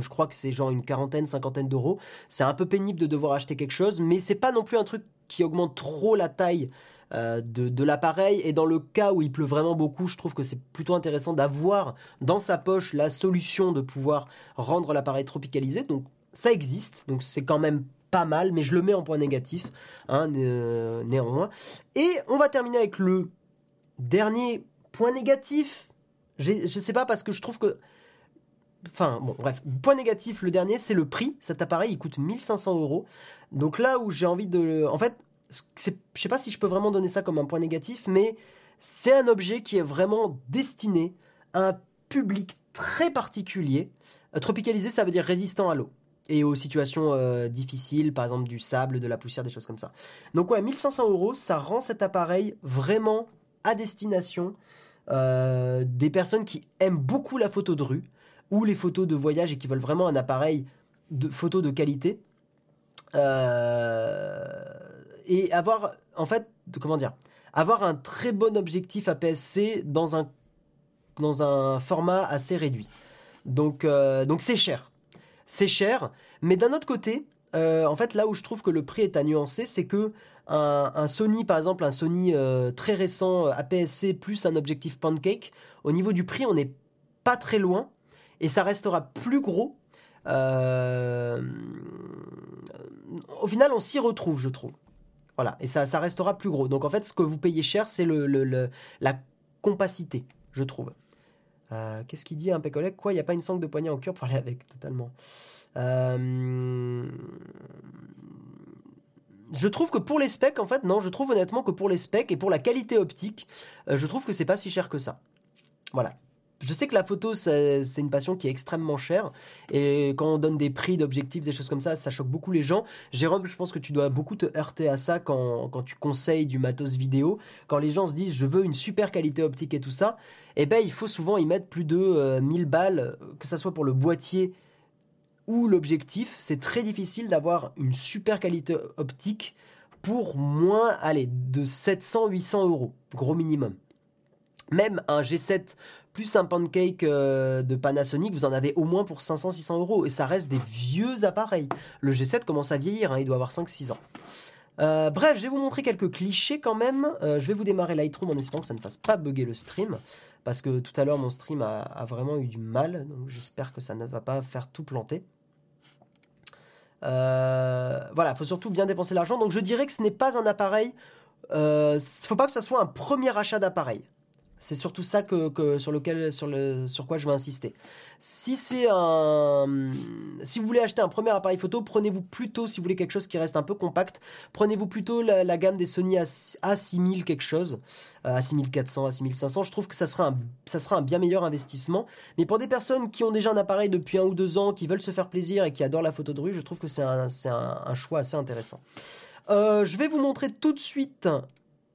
je crois que c'est genre une quarantaine, cinquantaine d'euros. C'est un peu pénible de devoir acheter quelque chose, mais c'est pas non plus un truc qui augmente trop la taille de, l'appareil. Et dans le cas où il pleut vraiment beaucoup, je trouve que c'est plutôt intéressant d'avoir dans sa poche la solution de pouvoir rendre l'appareil tropicalisé. Donc ça existe, donc c'est quand même pas mal, mais je le mets en point négatif, hein, néanmoins. Et on va terminer avec le dernier point négatif. Je sais pas parce que je trouve que. Enfin, bon, bref. Point négatif, le dernier, c'est le prix. Cet appareil, il coûte 1500 euros. Donc là où j'ai envie de. En fait, je sais pas si je peux vraiment donner ça comme un point négatif, mais c'est un objet qui est vraiment destiné à un public très particulier. Euh, tropicalisé, ça veut dire résistant à l'eau et aux situations euh, difficiles, par exemple du sable, de la poussière, des choses comme ça. Donc ouais, 1500 euros, ça rend cet appareil vraiment à destination euh, des personnes qui aiment beaucoup la photo de rue ou les photos de voyage et qui veulent vraiment un appareil de photo de qualité. Euh, et avoir, en fait, comment dire, avoir un très bon objectif APS-C dans un, dans un format assez réduit. Donc, donc c'est cher c'est cher. Mais d'un autre côté, euh, en fait, là où je trouve que le prix est à nuancer, c'est que un, Sony, par exemple, un Sony euh, très récent euh, APS-C plus un objectif pancake, au niveau du prix, on n'est pas très loin et ça restera plus gros. au final, on s'y retrouve, je trouve. Voilà, et ça, ça restera plus gros. Donc en fait, ce que vous payez cher, c'est le, la compacité, je trouve. Euh, qu'est-ce qu'il dit un collègue Quoi, il n'y a pas une sangle de poignet en cure pour aller avec? Totalement. Euh, je trouve que pour les specs, en fait, non, je trouve honnêtement que pour les specs et pour la qualité optique, euh, je trouve que c'est pas si cher que ça. Voilà. Je sais que la photo, c'est une passion qui est extrêmement chère. Et quand on donne des prix d'objectifs, des choses comme ça, ça choque beaucoup les gens. Jérôme, je pense que tu dois beaucoup te heurter à ça quand, tu conseilles du matos vidéo. Quand les gens se disent, je veux une super qualité optique et tout ça, eh ben, il faut souvent y mettre plus de 1000 euh, balles, que ce soit pour le boîtier ou l'objectif. C'est très difficile d'avoir une super qualité optique pour moins, allez, de 700-800 euros, gros minimum. Même un G7 plus un pancake euh, de Panasonic, vous en avez au moins pour 500-600 euros. Et ça reste des vieux appareils. Le G7 commence à vieillir, hein, il doit avoir 5-6 ans. Euh, bref, je vais vous montrer quelques clichés quand même. Euh, je vais vous démarrer Lightroom en espérant que ça ne fasse pas bugger le stream. Parce que tout à l'heure, mon stream a, vraiment eu du mal. Donc j'espère que ça ne va pas faire tout planter. voilà, il faut surtout bien dépenser l'argent. Donc je dirais que ce n'est pas un appareil. Il ne faut pas que ça soit un premier achat d'appareil. C'est surtout ça que, sur lequel sur quoi je vais insister. Si c'est un si vous voulez acheter un premier appareil photo, prenez-vous plutôt si vous voulez quelque chose qui reste un peu compact, prenez-vous plutôt la, gamme des Sony A6000 quelque chose, A6400, euh, A6500, je trouve que ça sera un ça sera un bien meilleur investissement. Mais pour des personnes qui ont déjà un appareil depuis un ou deux ans, qui veulent se faire plaisir et qui adorent la photo de rue, je trouve que c'est un choix assez intéressant. Euh, je vais vous montrer tout de suite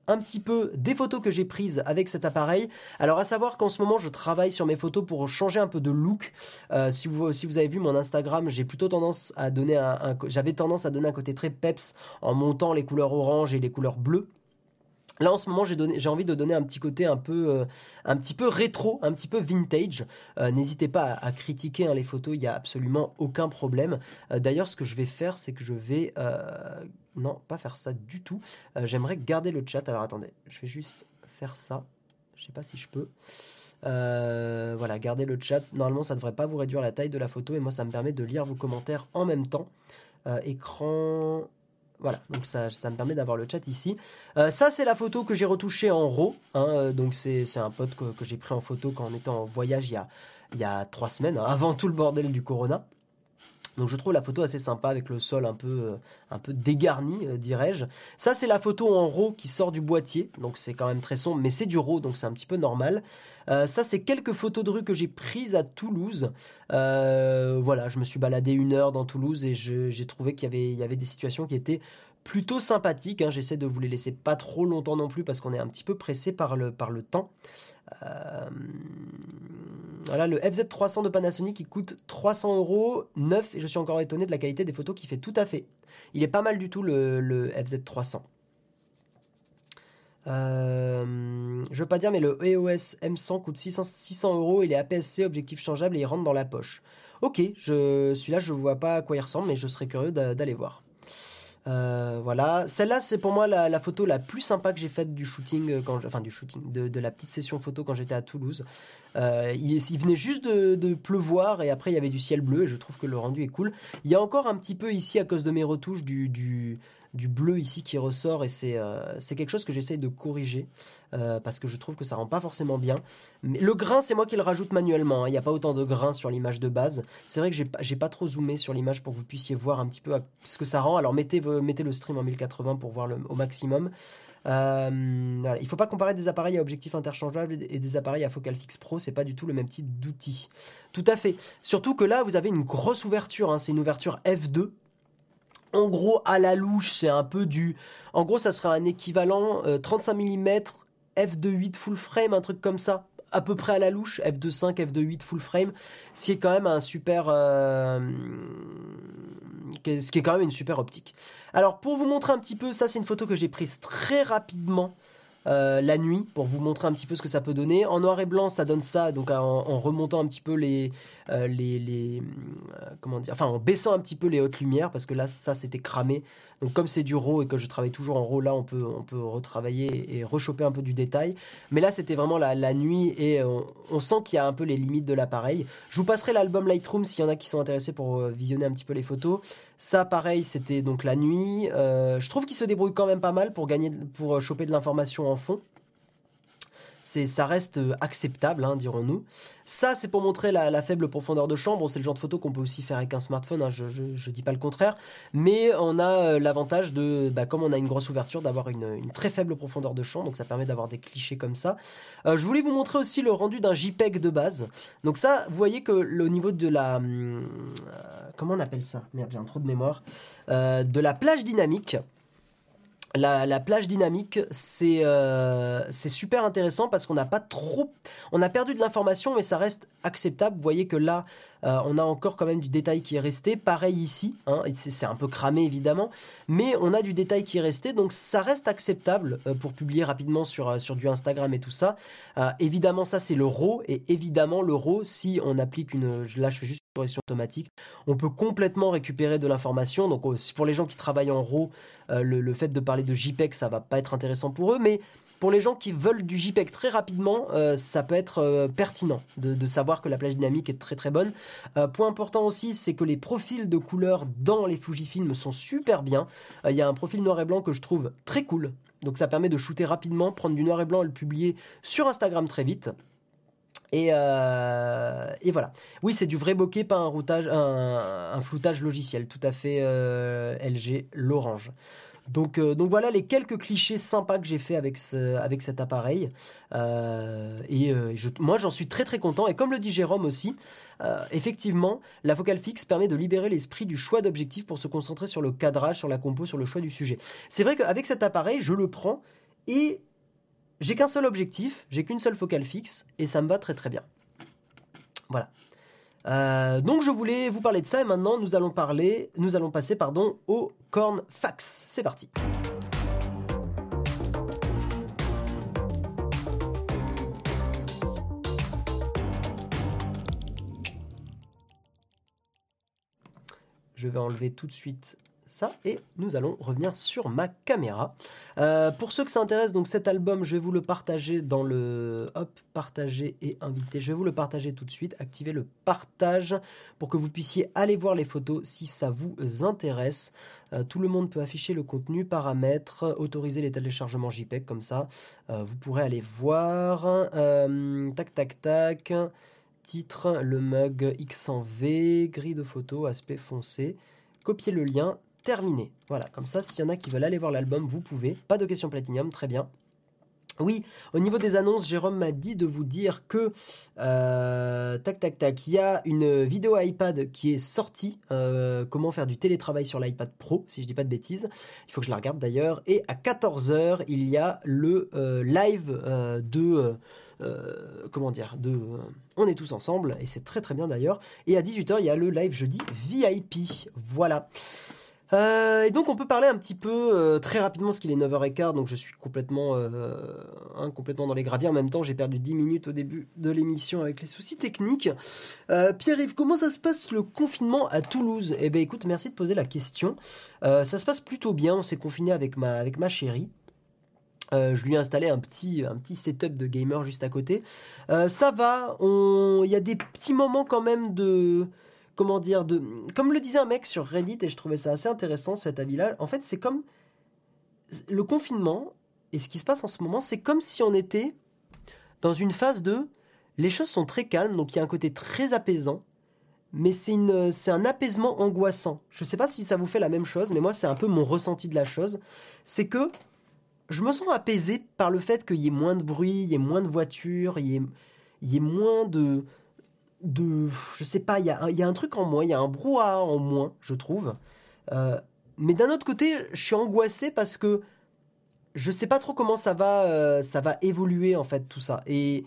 un petit peu des photos que j'ai prises avec cet appareil. Alors à savoir qu'en ce moment je travaille sur mes photos pour changer un peu de look. Euh, si, vous, si vous avez vu mon Instagram, j'ai plutôt tendance à donner un, j'avais tendance à donner un côté très peps en montant les couleurs orange et les couleurs bleues. Là en ce moment j'ai envie de donner un petit côté un peu euh, un petit peu rétro, un petit peu vintage. Euh, n'hésitez pas à, critiquer hein, les photos, il n'y a absolument aucun problème. D'ailleurs ce que je vais faire c'est que je vais non, pas faire ça du tout. Euh, j'aimerais garder le chat. Alors attendez, je vais juste faire ça. Je sais pas si je peux. Euh, voilà, garder le chat. Normalement, ça ne devrait pas vous réduire la taille de la photo et moi, ça me permet de lire vos commentaires en même temps. Euh, écran. Voilà, donc ça, me permet d'avoir le chat ici. ça, c'est la photo que j'ai retouchée en RAW. Hein, donc, c'est un pote que, j'ai pris en photo quand on était en voyage il y a, il y a trois semaines, hein, avant tout le bordel du Corona. Donc je trouve la photo assez sympa avec le sol un peu, euh, un peu dégarni, euh, dirais-je. Ça c'est la photo en RAW qui sort du boîtier, donc c'est quand même très sombre, mais c'est du RAW, donc c'est un petit peu normal. Euh, ça c'est quelques photos de rue que j'ai prises à Toulouse. voilà, je me suis baladé une heure dans Toulouse et j'ai trouvé qu'il y avait, y avait des situations qui étaient plutôt sympathiques. Hein. J'essaie de vous les laisser pas trop longtemps non plus parce qu'on est un petit peu pressé par le, par le temps. Euh, voilà, le FZ300 de Panasonic qui coûte 300 euros, neuf, et je suis encore étonné de la qualité des photos qui fait tout à fait. Il est pas mal du tout le, FZ300. Euh, je veux pas dire, mais le EOS M100 coûte 600, 600 euros. Il est APS-C, objectif changeable et il rentre dans la poche. Ok, je, celui-là, je vois pas à quoi il ressemble, mais je serais curieux d'aller voir. Euh, voilà, celle-là c'est pour moi la, photo la plus sympa que j'ai faite du shooting, euh, quand, enfin du shooting, de, la petite session photo quand j'étais à Toulouse. Euh, il, venait juste de, pleuvoir et après il y avait du ciel bleu et je trouve que le rendu est cool. Il y a encore un petit peu ici à cause de mes retouches du, du, du bleu ici qui ressort et c'est euh, quelque chose que j'essaye de corriger euh, parce que je trouve que ça rend pas forcément bien. Mais le grain, c'est moi qui le rajoute manuellement. Hein. Il n'y a pas autant de grain sur l'image de base. C'est vrai que j'ai pas, trop zoomé sur l'image pour que vous puissiez voir un petit peu ce que ça rend. Alors mettez, mettez le stream en 1080 pour voir au maximum. Euh. Il faut pas comparer des appareils à objectif interchangeable et des appareils à focal fixe pro, c'est pas du tout le même type d'outil. Tout à fait. Surtout que là, vous avez une grosse ouverture, hein. c'est une ouverture f2 en gros, à la louche, c'est un peu du. En gros, ça serait un équivalent 35 mm f2.8 full frame, un truc comme ça. À peu près à la louche, f2.5, f2.8 full frame. Ce qui est quand même un super. Euh, ce qui est quand même une super optique. Alors, pour vous montrer un petit peu, ça, c'est une photo que j'ai prise très rapidement. Euh, la nuit pour vous montrer un petit peu ce que ça peut donner. En noir et blanc, ça donne ça, donc en, remontant un petit peu les, euh, les, les euh, comment dire, enfin en baissant un petit peu les hautes lumières parce que là ça c'était cramé. Donc comme c'est du RAW et que je travaille toujours en RAW, là on peut on peut retravailler et rechoper un peu du détail. Mais là c'était vraiment la, la, nuit et on, sent qu'il y a un peu les limites de l'appareil. Je vous passerai l'album Lightroom s'il y en a qui sont intéressés pour visionner un petit peu les photos. Ça pareil c'était donc la nuit. je trouve qu'il se débrouille quand même pas mal pour gagner pour choper de l'information en fond c'est ça reste euh, acceptable, hein, dirons-nous. Ça, c'est pour montrer la, faible profondeur de chambre. c'est le genre de photo qu'on peut aussi faire avec un smartphone. Hein, je, ne dis pas le contraire, mais on a euh, l'avantage de, bah, comme on a une grosse ouverture, d'avoir une, très faible profondeur de champ. Donc ça permet d'avoir des clichés comme ça. Euh, je voulais vous montrer aussi le rendu d'un JPEG de base. Donc ça, vous voyez que le niveau de la, comment on appelle ça? Merde, j'ai un trou de mémoire. de la plage dynamique. La, plage dynamique, euh, c'est super intéressant parce qu'on n'a pas trop, on a perdu de l'information, mais ça reste acceptable. Vous voyez que là, euh, on a encore quand même du détail qui est resté. Pareil ici, hein, c'est un peu cramé évidemment, mais on a du détail qui est resté, donc ça reste acceptable euh, pour publier rapidement sur, euh, sur du Instagram et tout ça. évidemment, ça c'est le RAW, et évidemment le RAW, si on applique une, là je fais juste une correction automatique, on peut complètement récupérer de l'information. Donc pour les gens qui travaillent en RAW, le, le fait de parler de JPEG, ça va pas être intéressant pour eux, mais pour les gens qui veulent du JPEG très rapidement, euh, ça peut être euh, pertinent de, savoir que la plage dynamique est très très bonne. Euh, point important aussi, c'est que les profils de couleurs dans les Fujifilm sont super bien. Il y a un profil noir et blanc que je trouve très cool Donc ça permet de shooter rapidement, prendre du noir et blanc et le publier sur Instagram très vite. Et, voilà. Oui, c'est du vrai bokeh, pas un, floutage logiciel. Tout à fait LG, l'orange. Donc, euh, donc voilà les quelques clichés sympas que j'ai fait avec, ce, avec cet appareil. et moi, j'en suis très très content. Et comme le dit Jérôme aussi, effectivement, la focale fixe permet de libérer l'esprit du choix d'objectif pour se concentrer sur le cadrage, sur la compo, sur le choix du sujet. C'est vrai qu'avec cet appareil, je le prends et j'ai qu'un seul objectif, j'ai qu'une seule focale fixe et ça me va très très bien. Voilà. Euh, donc je voulais vous parler de ça et maintenant nous allons parler, nous allons passer pardon au corn fax. C'est parti. Je vais enlever tout de suite et nous allons revenir sur ma caméra. Euh, pour ceux que ça intéresse, donc cet album, je vais vous le partager dans le hop partager et inviter. Je vais vous le partager tout de suite. Activez le partage pour que vous puissiez aller voir les photos si ça vous intéresse. Euh, tout le monde peut afficher le contenu, paramètres, autoriser les téléchargements JPEG comme ça. Euh, vous pourrez aller voir. tac tac tac. Titre, le mug X en V, grille de photo, aspect foncé. Copiez le lien, terminé. Voilà, comme ça, s'il y en a qui veulent aller voir l'album, vous pouvez. Pas de question Platinum, très bien. Oui, au niveau des annonces, Jérôme m'a dit de vous dire que euh, tac tac tac, il y a une vidéo iPad qui est sortie. Euh, comment faire du télétravail sur l'iPad Pro, si je dis pas de bêtises. Il faut que je la regarde d'ailleurs. Et à 14h, il y a le euh, live de comment dire de on est tous ensemble et c'est très très bien d'ailleurs. Et à 18h, il y a le live jeudi VIP. Voilà. Euh, et donc on peut parler un petit peu euh, très rapidement parce qu'il est 9h15 donc je suis complètement, euh, hein, complètement dans les graviers en même temps j'ai perdu 10 minutes au début de l'émission avec les soucis techniques. Pierre-Yves comment ça se passe le confinement à Toulouse? Eh bien écoute merci de poser la question. ça se passe plutôt bien on s'est confiné avec ma, avec ma chérie. je lui ai installé un petit, un petit setup de gamer juste à côté. ça va, il y a des petits moments quand même de, comment dire, de, comme le disait un mec sur Reddit, et je trouvais ça assez intéressant cet avis-là, en fait c'est comme le confinement, et ce qui se passe en ce moment, c'est comme si on était dans une phase de, les choses sont très calmes, donc il y a un côté très apaisant, mais c'est un apaisement angoissant. Je ne sais pas si ça vous fait la même chose, mais moi c'est un peu mon ressenti de la chose, c'est que je me sens apaisé par le fait qu'il y ait moins de bruit, il y ait moins de voitures, il y ait moins de, de je sais pas, il y, a, y a un truc en moins, il y a un brouhaha en moins, je trouve. Euh, mais d'un autre côté, je suis angoissé parce que je sais pas trop comment ça va, euh, ça va évoluer en fait tout ça. Et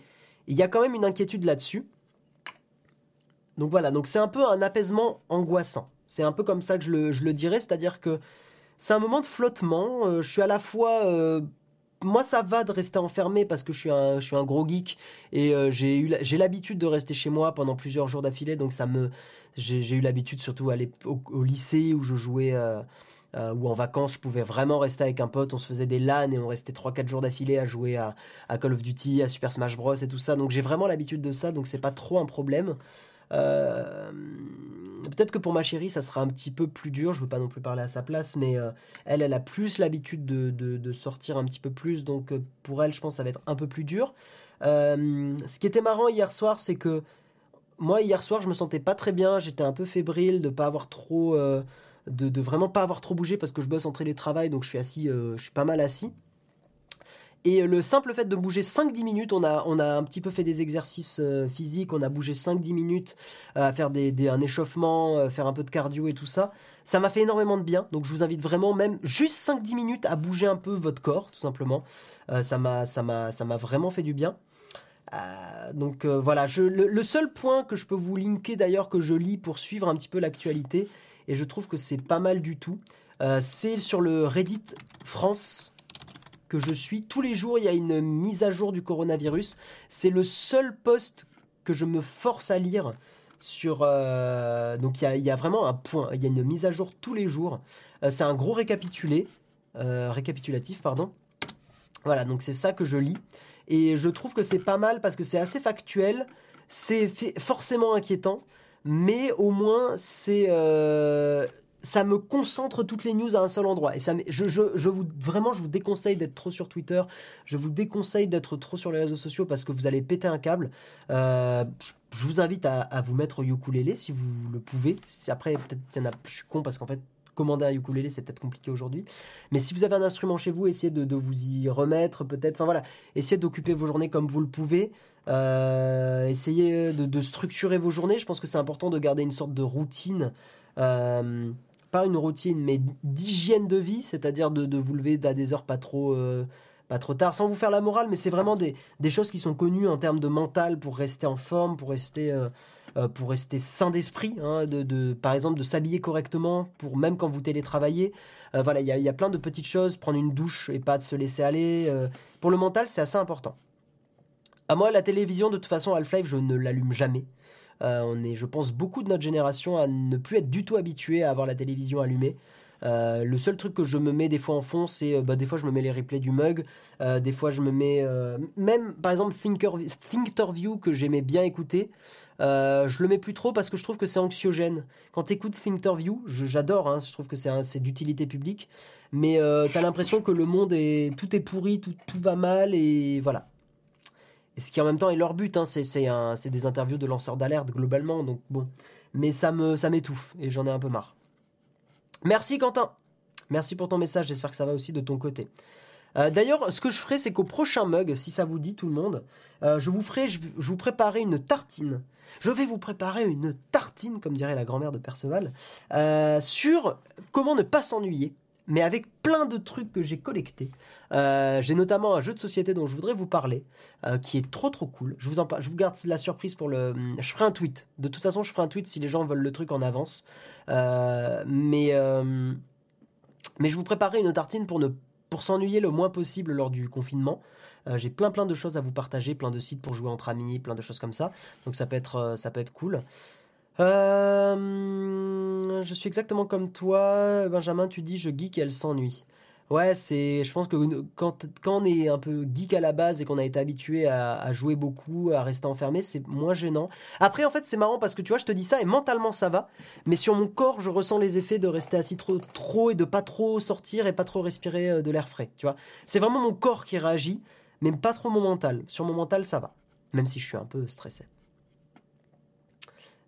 il y a quand même une inquiétude là-dessus. Donc voilà, donc c'est un peu un apaisement angoissant. C'est un peu comme ça que je le, je le dirais, c'est-à-dire que c'est un moment de flottement. Euh, je suis à la fois moi ça va de rester enfermé parce que je suis un, un gros geek et euh, j'ai eu j'ai l'habitude de rester chez moi pendant plusieurs jours d'affilée donc ça me j'ai eu l'habitude surtout aller au, lycée où je jouais euh, euh, ou en vacances je pouvais vraiment rester avec un pote on se faisait des LAN et on restait 3-4 jours d'affilée à jouer à, à, Call of Duty à Super Smash Bros et tout ça. Donc j'ai vraiment l'habitude de ça donc c'est pas trop un problème euh, peut-être que pour ma chérie, ça sera un petit peu plus dur. Je veux pas non plus parler à sa place, mais euh, elle, elle a plus l'habitude de, sortir un petit peu plus. Donc euh, pour elle, je pense que ça va être un peu plus dur. ce qui était marrant hier soir, c'est que moi, hier soir, je me sentais pas très bien. J'étais un peu fébrile de pas avoir trop. de, de, vraiment pas avoir trop bougé parce que je bosse en télétravail, donc je suis assis, je suis pas mal assis. Et le simple fait de bouger 5-10 minutes, on a, on a un petit peu fait des exercices euh, physiques, on a bougé 5-10 minutes euh, à faire des, un échauffement, euh, faire un peu de cardio et tout ça. Ça m'a fait énormément de bien. Donc je vous invite vraiment même juste 5-10 minutes à bouger un peu votre corps, tout simplement. ça m'a vraiment fait du bien. donc voilà, je, le, seul point que je peux vous linker d'ailleurs que je lis pour suivre un petit peu l'actualité, et je trouve que c'est pas mal du tout, c'est sur le Reddit France que je suis. Tous les jours, il y a une mise à jour du coronavirus. C'est le seul post que je me force à lire sur... Euh, donc il y, a, vraiment un point, il y a une mise à jour tous les jours. Euh, c'est un gros récapitulé, euh, récapitulatif, pardon. Voilà, donc c'est ça que je lis. Et je trouve que c'est pas mal parce que c'est assez factuel, c'est forcément inquiétant, mais au moins c'est ça me concentre toutes les news à un seul endroit. Et ça, je, je, vous, vraiment, je vous déconseille d'être trop sur Twitter. Je vous déconseille d'être trop sur les réseaux sociaux parce que vous allez péter un câble. Euh, je, vous invite à, vous mettre au ukulélé si vous le pouvez. Après, peut-être qu'il y en a, je suis con parce qu'en fait, commander un ukulélé, c'est peut-être compliqué aujourd'hui. Mais si vous avez un instrument chez vous, essayez de, vous y remettre, peut-être. Enfin voilà, essayez d'occuper vos journées comme vous le pouvez. Euh, essayez de, structurer vos journées. Je pense que c'est important de garder une sorte de routine. Euh, pas une routine, mais d'hygiène de vie, c'est-à-dire de, vous lever à des heures pas trop, euh, pas trop tard, sans vous faire la morale, mais c'est vraiment des, choses qui sont connues en termes de mental pour rester en forme, pour rester, euh, euh, pour rester sain d'esprit, hein, de, par exemple de s'habiller correctement, pour même quand vous télétravaillez. voilà, il y a, y a, plein de petites choses, prendre une douche et pas de se laisser aller. pour le mental, c'est assez important. À moi, la télévision, de toute façon, Half-Life, je ne l'allume jamais. Euh, on est, je pense, beaucoup de notre génération à ne plus être du tout habitué à avoir la télévision allumée. Euh, le seul truc que je me mets des fois en fond, c'est euh, bah, des fois je me mets les replays du mug, des fois je me mets même par exemple Thinker, Thinkerview que j'aimais bien écouter. je le mets plus trop parce que je trouve que c'est anxiogène. Quand tu écoutes Thinkerview, j'adore, hein, je trouve que c'est d'utilité publique, mais tu as l'impression que le monde est tout est pourri, tout, tout va mal et voilà ce qui en même temps est leur but, hein, c'est des interviews de lanceurs d'alerte globalement, donc bon. Mais ça me ça m'étouffe et j'en ai un peu marre. Merci Quentin. Merci pour ton message, j'espère que ça va aussi de ton côté. Euh, d'ailleurs, ce que je ferai, c'est qu'au prochain mug, si ça vous dit tout le monde, euh, je vous ferai, je, vous préparer une tartine. Je vais vous préparer une tartine, comme dirait la grand-mère de Perceval, euh, sur comment ne pas s'ennuyer mais avec plein de trucs que j'ai collectés. Euh, j'ai notamment un jeu de société dont je voudrais vous parler, euh, qui est trop trop cool. Je vous, garde la surprise pour le... Je ferai un tweet. De toute façon, je ferai un tweet si les gens veulent le truc en avance. Euh, mais, mais je vous préparerai une tartine pour, ne, pour s'ennuyer le moins possible lors du confinement. j'ai plein plein de choses à vous partager, plein de sites pour jouer entre amis, plein de choses comme ça. Donc ça peut être, ça peut être cool. Euh, je suis exactement comme toi, Benjamin. Tu dis je geek et elle s'ennuie. Ouais, c'est. Je pense que quand, quand on est un peu geek à la base et qu'on a été habitué à, jouer beaucoup, à rester enfermé, c'est moins gênant. Après, en fait, c'est marrant parce que tu vois, je te dis ça et mentalement ça va, mais sur mon corps, je ressens les effets de rester assis trop, trop et de pas trop sortir et pas trop respirer euh, de l'air frais. Tu vois, c'est vraiment mon corps qui réagit, mais pas trop mon mental. Sur mon mental, ça va, même si je suis un peu stressé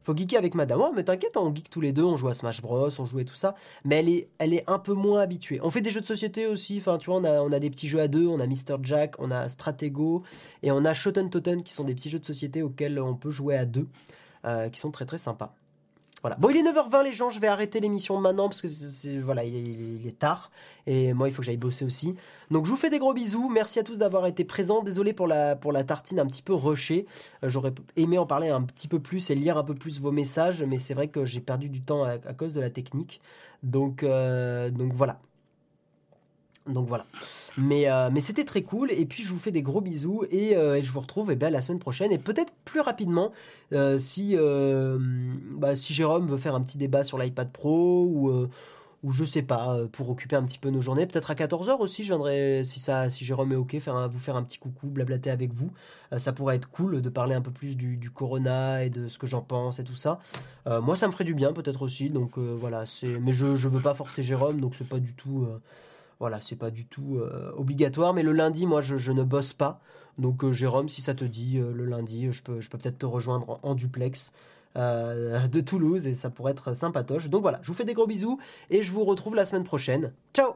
faut geeker avec madame. Oh, mais t'inquiète, on geek tous les deux, on joue à Smash Bros, on jouait tout ça. Mais elle est, elle est un peu moins habituée. On fait des jeux de société aussi, enfin, tu vois, on a, on a des petits jeux à deux, on a Mr. Jack, on a Stratego, et on a Shoten Toten, qui sont des petits jeux de société auxquels on peut jouer à deux, euh, qui sont très très sympas. Bon, il est 9h20 les gens, je vais arrêter l'émission maintenant parce que c'est, voilà, il est, tard et moi il faut que j'aille bosser aussi. Donc je vous fais des gros bisous, merci à tous d'avoir été présents. Désolé pour la pour la tartine un petit peu rushée. Euh, j'aurais aimé en parler un petit peu plus et lire un peu plus vos messages, mais c'est vrai que j'ai perdu du temps à, cause de la technique. Donc euh, donc voilà. Donc voilà. Mais, euh, mais c'était très cool. Et puis je vous fais des gros bisous. Et, euh, je vous retrouve eh ben, la semaine prochaine. Et peut-être plus rapidement, euh, si, bah, si Jérôme veut faire un petit débat sur l'iPad Pro ou, ou je sais pas, pour occuper un petit peu nos journées. Peut-être à 14h aussi, je viendrai, si, ça, si Jérôme est OK, faire vous faire un petit coucou, blablater avec vous. ça pourrait être cool de parler un peu plus du, Corona et de ce que j'en pense et tout ça. moi, ça me ferait du bien peut-être aussi. Donc voilà, mais je ne veux pas forcer Jérôme, donc c'est pas du tout voilà, c'est pas du tout euh, obligatoire, mais le lundi, moi, je, ne bosse pas. Donc, euh, Jérôme, si ça te dit, euh, le lundi, je peux, je peux peut-être te rejoindre en, duplex (laughs) de Toulouse et ça pourrait être sympatoche. Donc voilà, je vous fais des gros bisous et je vous retrouve la semaine prochaine. Ciao